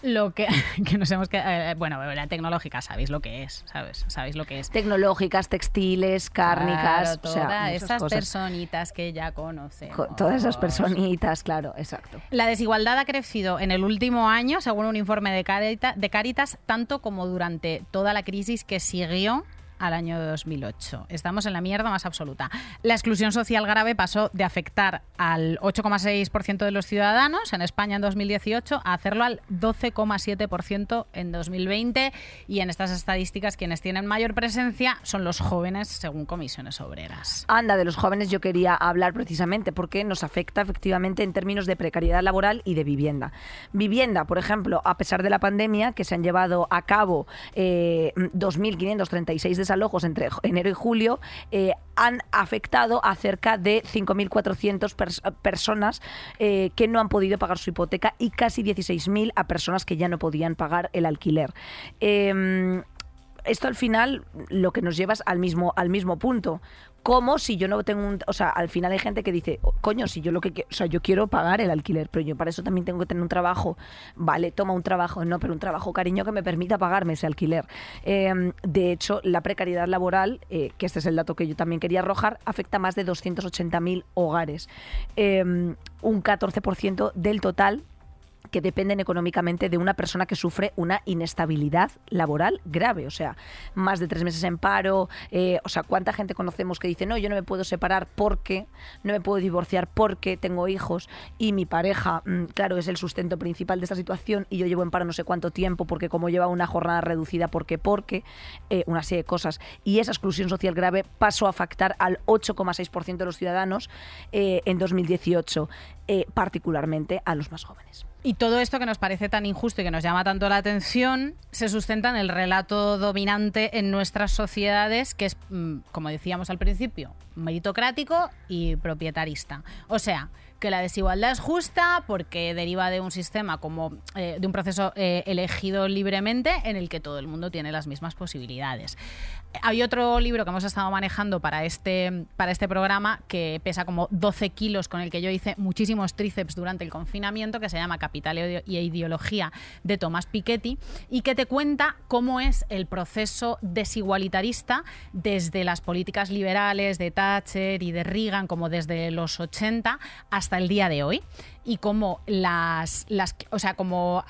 Lo que, [LAUGHS] que nos hemos quedado. eh, bueno, la tecnológica, sabéis lo que es, ¿sabes? Sabéis lo que es. Tecnológicas, textiles, cárnicas, Claro, o sea, todas esas cosas. personitas que ya conocemos. Jo- Todas esas personitas, claro, exacto. La desigualdad ha crecido en el último año, según un informe de, Carita- de Caritas, tanto como durante toda la crisis que siguió al año 2008. Estamos en la mierda más absoluta. La exclusión social grave pasó de afectar al 8,6% de los ciudadanos en España en 2018 a hacerlo al 12,7% en 2020 y en estas estadísticas quienes tienen mayor presencia son los jóvenes según comisiones obreras. Anda, de los jóvenes yo quería hablar precisamente porque nos afecta efectivamente en términos de precariedad laboral y de vivienda. Vivienda, por ejemplo, a pesar de la pandemia, que se han llevado a cabo eh, 2.536 desalojos entre enero y julio, eh, han afectado a cerca de 5.400 pers- personas eh, que no han podido pagar su hipoteca y casi 16.000 a personas que ya no podían pagar el alquiler. Em, esto al final lo que nos lleva es al mismo, al mismo punto. Como si yo no tengo un... O sea, al final hay gente que dice, "Oh, coño, si yo lo que. O sea, yo quiero pagar el alquiler, pero yo para eso también tengo que tener un trabajo. Vale, toma un trabajo. No, pero un trabajo, cariño, que me permita pagarme ese alquiler. Eh, de hecho, la precariedad laboral, eh, que este es el dato que yo también quería arrojar, afecta a más de 280.000 hogares. Eh, un 14% del total que dependen económicamente de una persona que sufre una inestabilidad laboral grave, o sea, más de tres meses en paro, eh, o sea, ¿cuánta gente conocemos que dice, no, yo no me puedo separar porque, no me puedo divorciar porque tengo hijos y mi pareja, mm, claro, es el sustento principal de esta situación y yo llevo en paro no sé cuánto tiempo porque como lleva una jornada reducida, porque, porque, eh, una serie de cosas. Y esa exclusión social grave pasó a afectar al 8,6% de los ciudadanos eh, en 2018, eh, particularmente a los más jóvenes. Y todo esto que nos parece tan injusto y que nos llama tanto la atención se sustenta en el relato dominante en nuestras sociedades, que es, mm, como decíamos al principio, meritocrático y propietarista. O sea, que la desigualdad es justa porque deriva de un sistema como eh, de un proceso eh, elegido libremente en el que todo el mundo tiene las mismas posibilidades. Hay otro libro que hemos estado manejando para este, para este programa que pesa como 12 kilos, con el que yo hice muchísimos tríceps durante el confinamiento, que se llama Capital y Ideología de Tomás Piketty, y que te cuenta cómo es el proceso desigualitarista desde las políticas liberales de Thatcher y de Reagan, como desde los 80 hasta el día de hoy, y cómo las, las o sea, como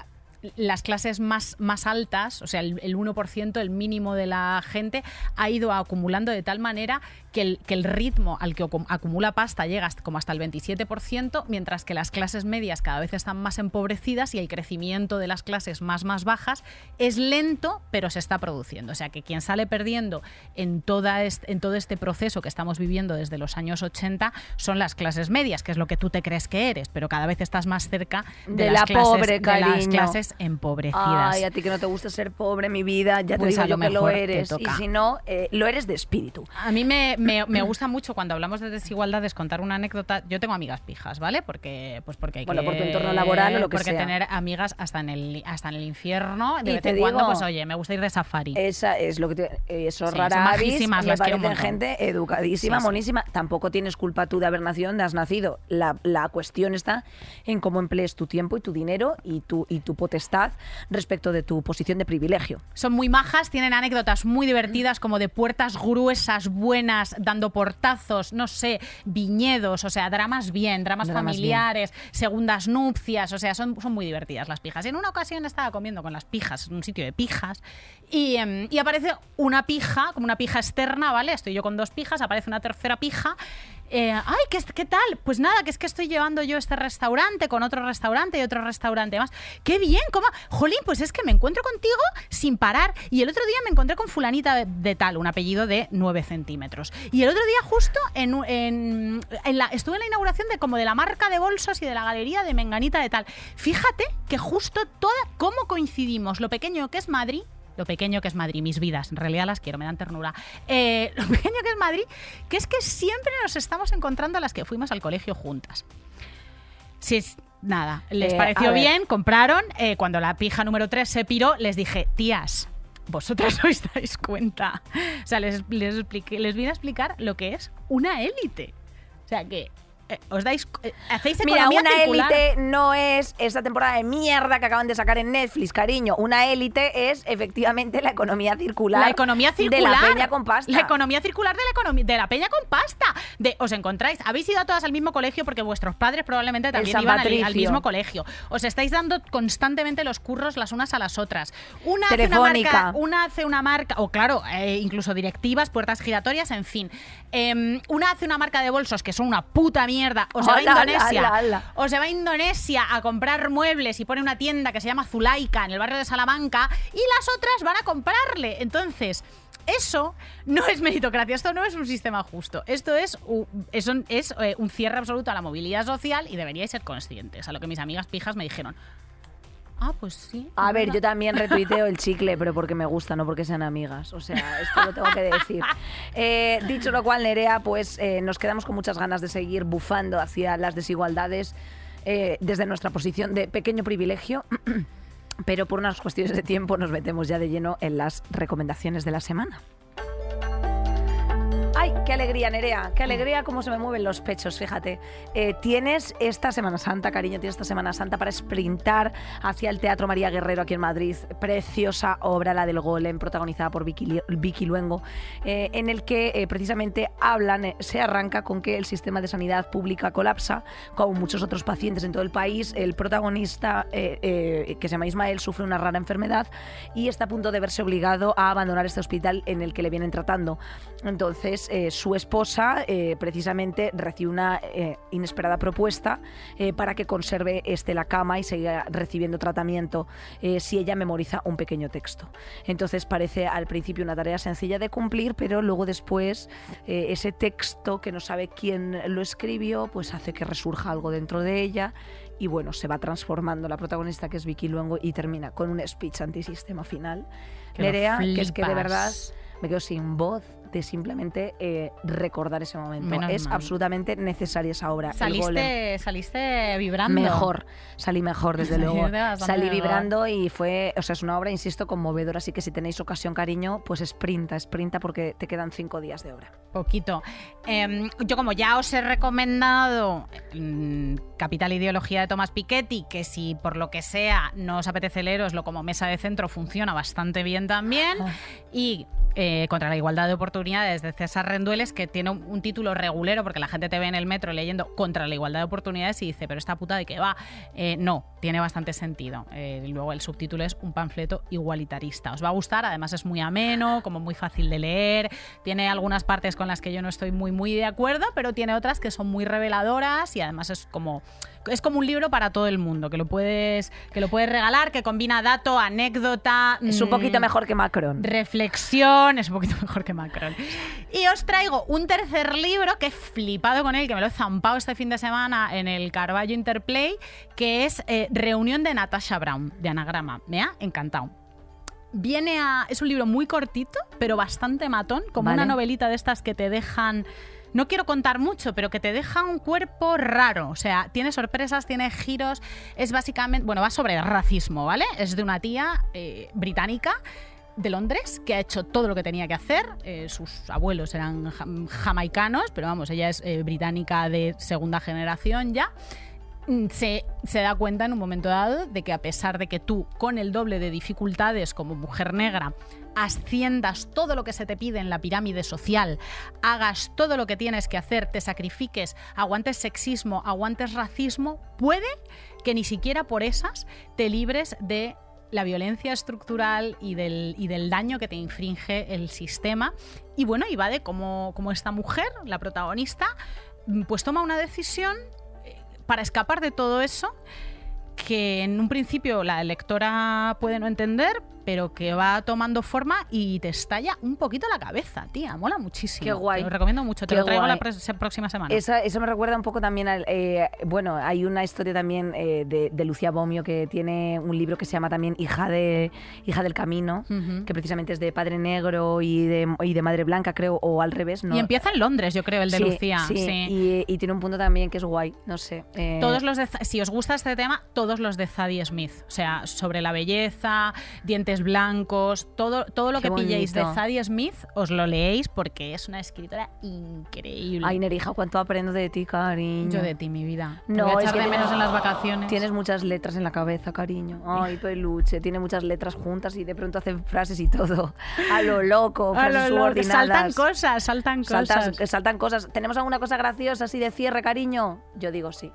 las clases más, más altas, o sea, el, el 1%, el mínimo de la gente, ha ido acumulando de tal manera que el, que el ritmo al que acu- acumula pasta llega hasta- como hasta el 27%, mientras que las clases medias cada vez están más empobrecidas y el crecimiento de las clases más, más bajas es lento, pero se está produciendo. O sea, que quien sale perdiendo en, toda est- en todo este proceso que estamos viviendo desde los años 80 son las clases medias, que es lo que tú te crees que eres, pero cada vez estás más cerca de, De las la clases, pobre, de las cariño. Empobrecidas. Ay, a ti que no te gusta ser pobre, mi vida, ya te Pues digo a yo lo que lo mejor te eres. Y si no, eh, lo eres de espíritu. A mí me, me- me gusta mucho cuando hablamos de desigualdades contar una anécdota. Yo tengo amigas pijas, ¿vale? Porque, pues porque hay Bueno, que, por tu entorno laboral o lo que porque sea. tener amigas hasta en el hasta en el infierno. De Y vez te en cuando, digo- pues oye, me gusta ir de safari. Esa es lo que te, eh, esos Sí, rara avis me las parecen gente educadísima, Sí, sí. monísima. Tampoco tienes culpa tú de haber nacido donde has nacido. La, la cuestión está en cómo emplees tu tiempo y tu dinero y tu, y tu potestad respecto de tu posición de privilegio. Son muy majas, tienen anécdotas muy divertidas, como de puertas gruesas, buenas, dando portazos, no sé, viñedos, o sea, dramas bien, dramas, Dramas familiares, segundas nupcias, o sea, son, son muy divertidas las pijas. En una ocasión estaba comiendo con las pijas, en un sitio de pijas, y, em, y aparece una pija, como una pija externa, ¿vale? Estoy yo con dos pijas, aparece una tercera pija. Eh, ay, ¿qué, ¿qué tal? Pues nada, que es que estoy llevando yo este restaurante con otro restaurante y otro restaurante más. ¡Qué bien! ¿Cómo? Jolín, pues es que me encuentro contigo sin parar. Y el otro día me encontré con fulanita de, tal, un apellido de 9 centímetros. Y el otro día justo en la, estuve en la inauguración de como de la marca de bolsos y de la galería de Menganita de tal. Fíjate que justo toda, cómo coincidimos, lo pequeño que es Madrid lo pequeño que es Madrid, mis vidas, en realidad las quiero, me dan ternura. Eh, lo [LAUGHS] pequeño que es Madrid, que es que siempre nos estamos encontrando a las que fuimos al colegio juntas. Si es nada, les Eh, pareció bien, compraron. eh, cuando la pija número 3 se piró, les dije, tías, vosotras [LAUGHS] no os dais cuenta. O sea, les, les, expliqué- les vine a explicar lo que es una élite. O sea, que os dais, eh, hacéis Mira, una élite no es esta temporada de mierda que acaban de sacar en Netflix, cariño. Una élite es efectivamente la economía circular. La economía circular. De la peña con pasta. La economía circular de la, economía, de la peña con pasta. De, os encontráis, habéis ido a todas al mismo colegio porque vuestros padres probablemente también iban al, mismo colegio. Os estáis dando constantemente los curros las unas a las otras. Una hace una Telefónica. marca, una hace una marca, o claro, eh, incluso directivas, puertas giratorias, en fin. Em, una hace una marca de bolsos que son una puta mierda. Os va a ala, Indonesia. ala, ala. O se va a Indonesia a comprar muebles y pone una tienda que se llama Zulaika en el barrio de Salamanca y las otras van a comprarle. Entonces, eso no es meritocracia, esto no es un sistema justo. Esto es, es eh, un cierre absoluto a la movilidad social y deberíais ser conscientes. A lo que mis amigas pijas me dijeron. Ah, pues sí. A ver, verdad". yo también [LAUGHS] retuiteo el chicle, pero porque me gusta, no porque sean amigas. O sea, esto lo tengo que decir. Eh, dicho lo cual, Nerea, pues eh, nos quedamos con muchas ganas de seguir bufando hacia las desigualdades eh, desde nuestra posición de pequeño privilegio. [CLEARS THROAT] Pero por unas cuestiones de tiempo nos metemos ya de lleno en las recomendaciones de la semana. ¡Ay, qué alegría, Nerea! ¡Qué alegría cómo se me mueven los pechos! Fíjate. Eh, tienes esta Semana Santa, cariño, tienes esta Semana Santa para sprintar hacia el Teatro María Guerrero aquí en Madrid. Preciosa obra, la del Golem, protagonizada por Vicky, Vicky Luengo, eh, en el que eh, precisamente hablan, eh, se arranca con que el sistema de sanidad pública colapsa, como muchos otros pacientes en todo el país. El protagonista, eh, eh, que se llama Ismael, sufre una rara enfermedad y está a punto de verse obligado a abandonar este hospital en el que le vienen tratando. Entonces, eh, su esposa eh, precisamente recibe una eh, inesperada propuesta para que conserve este la cama y siga recibiendo tratamiento si ella memoriza un pequeño texto. Entonces parece al principio una tarea sencilla de cumplir, pero luego después ese texto que no sabe quién lo escribió, pues hace que resurja algo dentro de ella y bueno, se va transformando la protagonista que es Vicky Luengo y termina con un speech antisistema final. Que Nerea, que es que de verdad me quedo sin voz de simplemente eh, recordar ese momento. Menos es mal. absolutamente necesaria esa obra. Saliste, saliste vibrando. Mejor, salí mejor, desde luego. Salí vibrando y fue, o sea, es una obra, insisto, conmovedora. Así que si tenéis ocasión, cariño, pues sprinta, sprinta porque te quedan cinco días de obra. Poquito. Em, yo como ya os he recomendado mm, Capital Ideología de Tomás Piketty, que si por lo que sea no os apetece leeroslo como mesa de centro funciona bastante bien también, y eh, Contra la Igualdad de Oportunidades de César Rendueles, que tiene un, un título regulero porque la gente te ve en el metro leyendo Contra la Igualdad de Oportunidades y dice, pero esta puta de qué va. Eh, no, tiene bastante sentido. Eh, luego el subtítulo es Un panfleto igualitarista. Os va a gustar, además es muy ameno, como muy fácil de leer, tiene algunas partes con las que yo no estoy muy muy de acuerdo, pero tiene otras que son muy reveladoras y además es como es como un libro para todo el mundo, que lo puedes que lo puedes regalar, que combina dato, anécdota, Es un mm, poquito mejor que Macron. reflexión, es un poquito [LAUGHS] mejor que Macron. Y os traigo un tercer libro que he flipado con él, que me lo he zampado este fin de semana en el Carballo Interplay, que es eh, Reunión de Natasha Brown, de Anagrama. Me ha encantado. Viene a. Es un libro muy cortito, pero bastante matón, como Vale. una novelita de estas que te dejan. No quiero contar mucho, pero que te deja un cuerpo raro. O sea, tiene sorpresas, tiene giros. Es básicamente. Bueno, va sobre racismo, ¿vale? Es de una tía eh, británica de Londres que ha hecho todo lo que tenía que hacer. Eh, sus abuelos eran jam- jamaicanos, pero vamos, ella es eh, británica de segunda generación ya mm, se, se da cuenta en un momento dado de que a pesar de que tú, con el doble de dificultades como mujer negra, asciendas todo lo que se te pide en la pirámide social, hagas todo lo que tienes que hacer, te sacrifiques, aguantes sexismo, aguantes racismo, puede que ni siquiera por esas te libres de la violencia estructural y del, y del daño que te infringe el sistema. Y bueno, y va de cómo, cómo esta mujer, la protagonista, pues toma una decisión eh, para escapar de todo eso que en un principio la lectora puede no entender, pero que va tomando forma y te estalla un poquito la cabeza, tía. Mola muchísimo. Qué guay. Te lo recomiendo mucho. Te Qué lo traigo la guay. próxima semana. Esa- eso me recuerda un poco también al. eh, bueno, hay una historia también eh, de, de Lucía Bomio que tiene un libro que se llama también Hija, de, Hija del Camino, que precisamente es de padre negro y de, y de madre blanca, creo, o al revés. ¿no? Y empieza en Londres, yo creo, el de Sí, Lucía. sí, sí. Y, y tiene un punto también que es guay, no sé. eh, Todos los de, si os gusta este tema, todos los de Zadie Smith. O sea, sobre la belleza, dientes guantes blancos, todo, todo lo Qué que pilléis de. Zadie Smith, os lo leéis porque es una escritora increíble. Ay, Nerija, cuánto aprendo de ti, cariño. Yo de ti, mi vida. Te No, voy a echar de menos en las vacaciones. Tienes muchas letras en la cabeza, cariño. [LAUGHS] Ay, peluche. Tiene muchas letras juntas y de pronto hace frases y todo. A lo loco, [LAUGHS] A frases lo loco, que subordinadas. saltan cosas, saltan Saltas- cosas. que saltan cosas. ¿Tenemos alguna cosa graciosa así de cierre, cariño? Yo digo sí.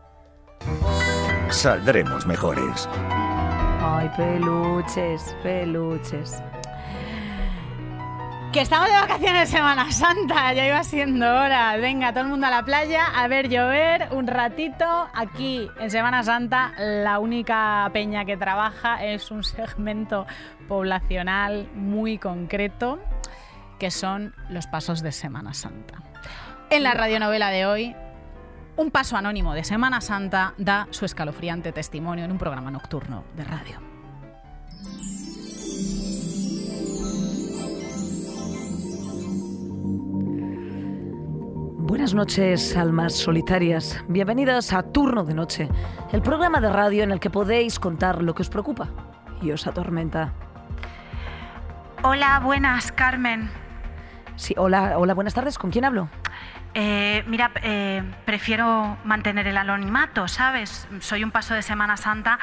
Saldremos mejores. Ay, peluches, peluches. Que estamos de vacaciones Semana Santa, ya iba siendo hora. Venga, todo el mundo a la playa, a ver llover un ratito. Aquí en Semana Santa la única peña que trabaja es un segmento poblacional muy concreto, que son los pasos de Semana Santa. En la radionovela de hoy, un paso anónimo de Semana Santa da su escalofriante testimonio en un programa nocturno de radio. Buenas noches, almas solitarias. Bienvenidas a Turno de Noche, el programa de radio en el que podéis contar lo que os preocupa y os atormenta. Hola, buenas, Carmen. Sí, hola, hola, buenas tardes. ¿Con quién hablo? Eh, mira, eh, prefiero mantener el anonimato, ¿sabes? Soy un paso de Semana Santa,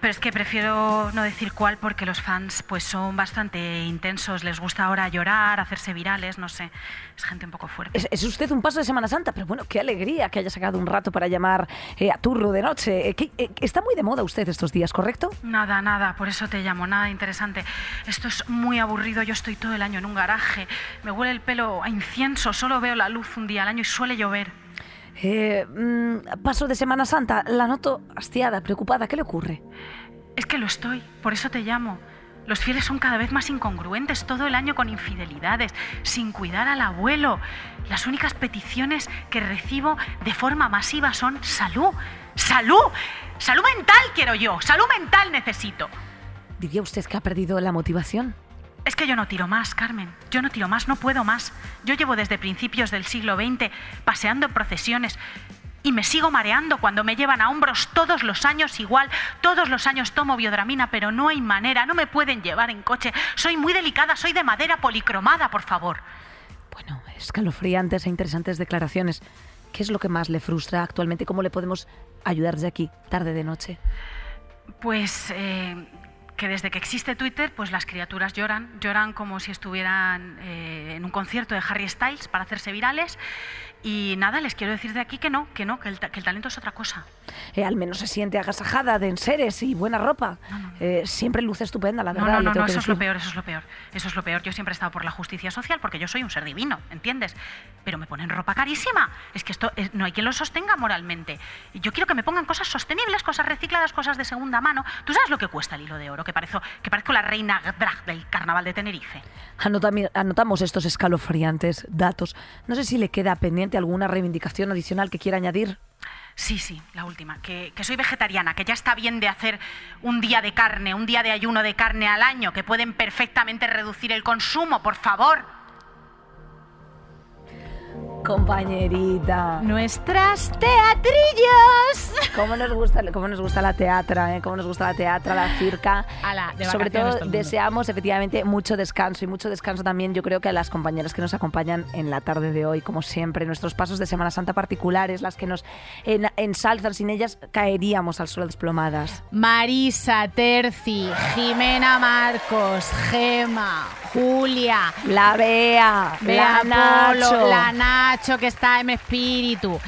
pero es que prefiero no decir cuál porque los fans pues son bastante intensos, les gusta ahora llorar, hacerse virales, no sé, es gente un poco fuerte. Es, es usted un paso de Semana Santa, pero bueno, qué alegría que haya sacado un rato para llamar eh, a Turno de Noche. Eh, eh, está muy de moda usted estos días, ¿correcto? Nada, nada, por eso te llamo, nada interesante. Esto es muy aburrido, yo estoy todo el año en un garaje, me huele el pelo a incienso, solo veo la luz un día al año y suele llover. Eh, mm, paso de Semana Santa, la noto hastiada, preocupada. ¿Qué le ocurre? Es que lo estoy, por eso te llamo. Los fieles son cada vez más incongruentes, todo el año con infidelidades, sin cuidar al abuelo. Las únicas peticiones que recibo de forma masiva son salud, salud, salud mental quiero yo, salud mental necesito. ¿Diría usted que ha perdido la motivación? Es que yo no tiro más, Carmen. Yo no tiro más, no puedo más. Yo llevo desde principios del siglo XX paseando en procesiones y me sigo mareando cuando me llevan a hombros todos los años igual. Todos los años tomo biodramina, pero no hay manera, no me pueden llevar en coche. Soy muy delicada, soy de madera policromada, por favor. Bueno, escalofriantes e interesantes declaraciones. ¿Qué es lo que más le frustra actualmente? ¿Cómo le podemos ayudar desde aquí, tarde de noche? Pues eh, que desde que existe Twitter, pues las criaturas lloran, lloran como si estuvieran eh, en un concierto de Harry Styles para hacerse virales. Y nada, les quiero decir de aquí que no, que no, que el, ta- que el talento es otra cosa. Eh, al menos se siente agasajada de enseres y buena ropa. Eh, siempre luce estupenda, la No, verdad. no, no, tengo no, que eso es lo decir. peor, eso es lo peor. Eso es lo peor. Yo siempre he estado por la justicia social porque yo soy un ser divino, ¿entiendes? Pero me ponen ropa carísima. Es que esto es- no hay quien lo sostenga moralmente. Yo quiero que me pongan cosas sostenibles, cosas recicladas, cosas de segunda mano. ¿Tú sabes lo que cuesta el hilo de oro? Que parezco, que parezco la reina drag del carnaval de Tenerife. Anotami- anotamos estos escalofriantes datos. No sé si le queda pendiente alguna reivindicación adicional que quiera añadir. Sí, sí, la última. Que, que soy vegetariana, que ya está bien de hacer un día de carne, un día de ayuno de carne al año, que pueden perfectamente reducir el consumo, por favor. Compañerita. Nuestras teatrillos. ¿Cómo nos gusta, cómo nos gusta la teatra, eh? cómo nos gusta la teatra, la circa? De Sobre todo deseamos efectivamente mucho descanso y mucho descanso también yo creo que a las compañeras que nos acompañan en la tarde de hoy, como siempre, nuestros pasos de Semana Santa particulares, las que nos en- ensalzan, sin ellas caeríamos al suelo desplomadas. Marisa, Terci, Jimena Marcos, Gema, Julia, La Bea, Bea la Polo, Nacho. la Nacho que está en espíritu.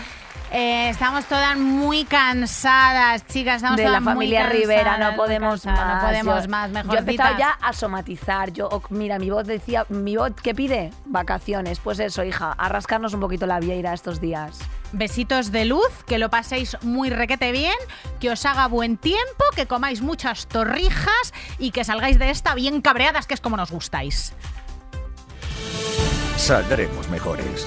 Eh, estamos todas muy cansadas, chicas. Estamos de la todas muy familia Rivera, cansadas, no muy podemos cansadas, más. No podemos Yo- más, Yo he mejor empezado ya a somatizar. Yo, oh, mira, mi voz decía, mi voz, ¿qué pide? Vacaciones. Pues eso, hija, a rascarnos un poquito la vieira estos días. Besitos de luz, que lo paséis muy requete bien, que os haga buen tiempo, que comáis muchas torrijas y que salgáis de esta bien cabreadas, que es como nos gustáis. Saldremos mejores.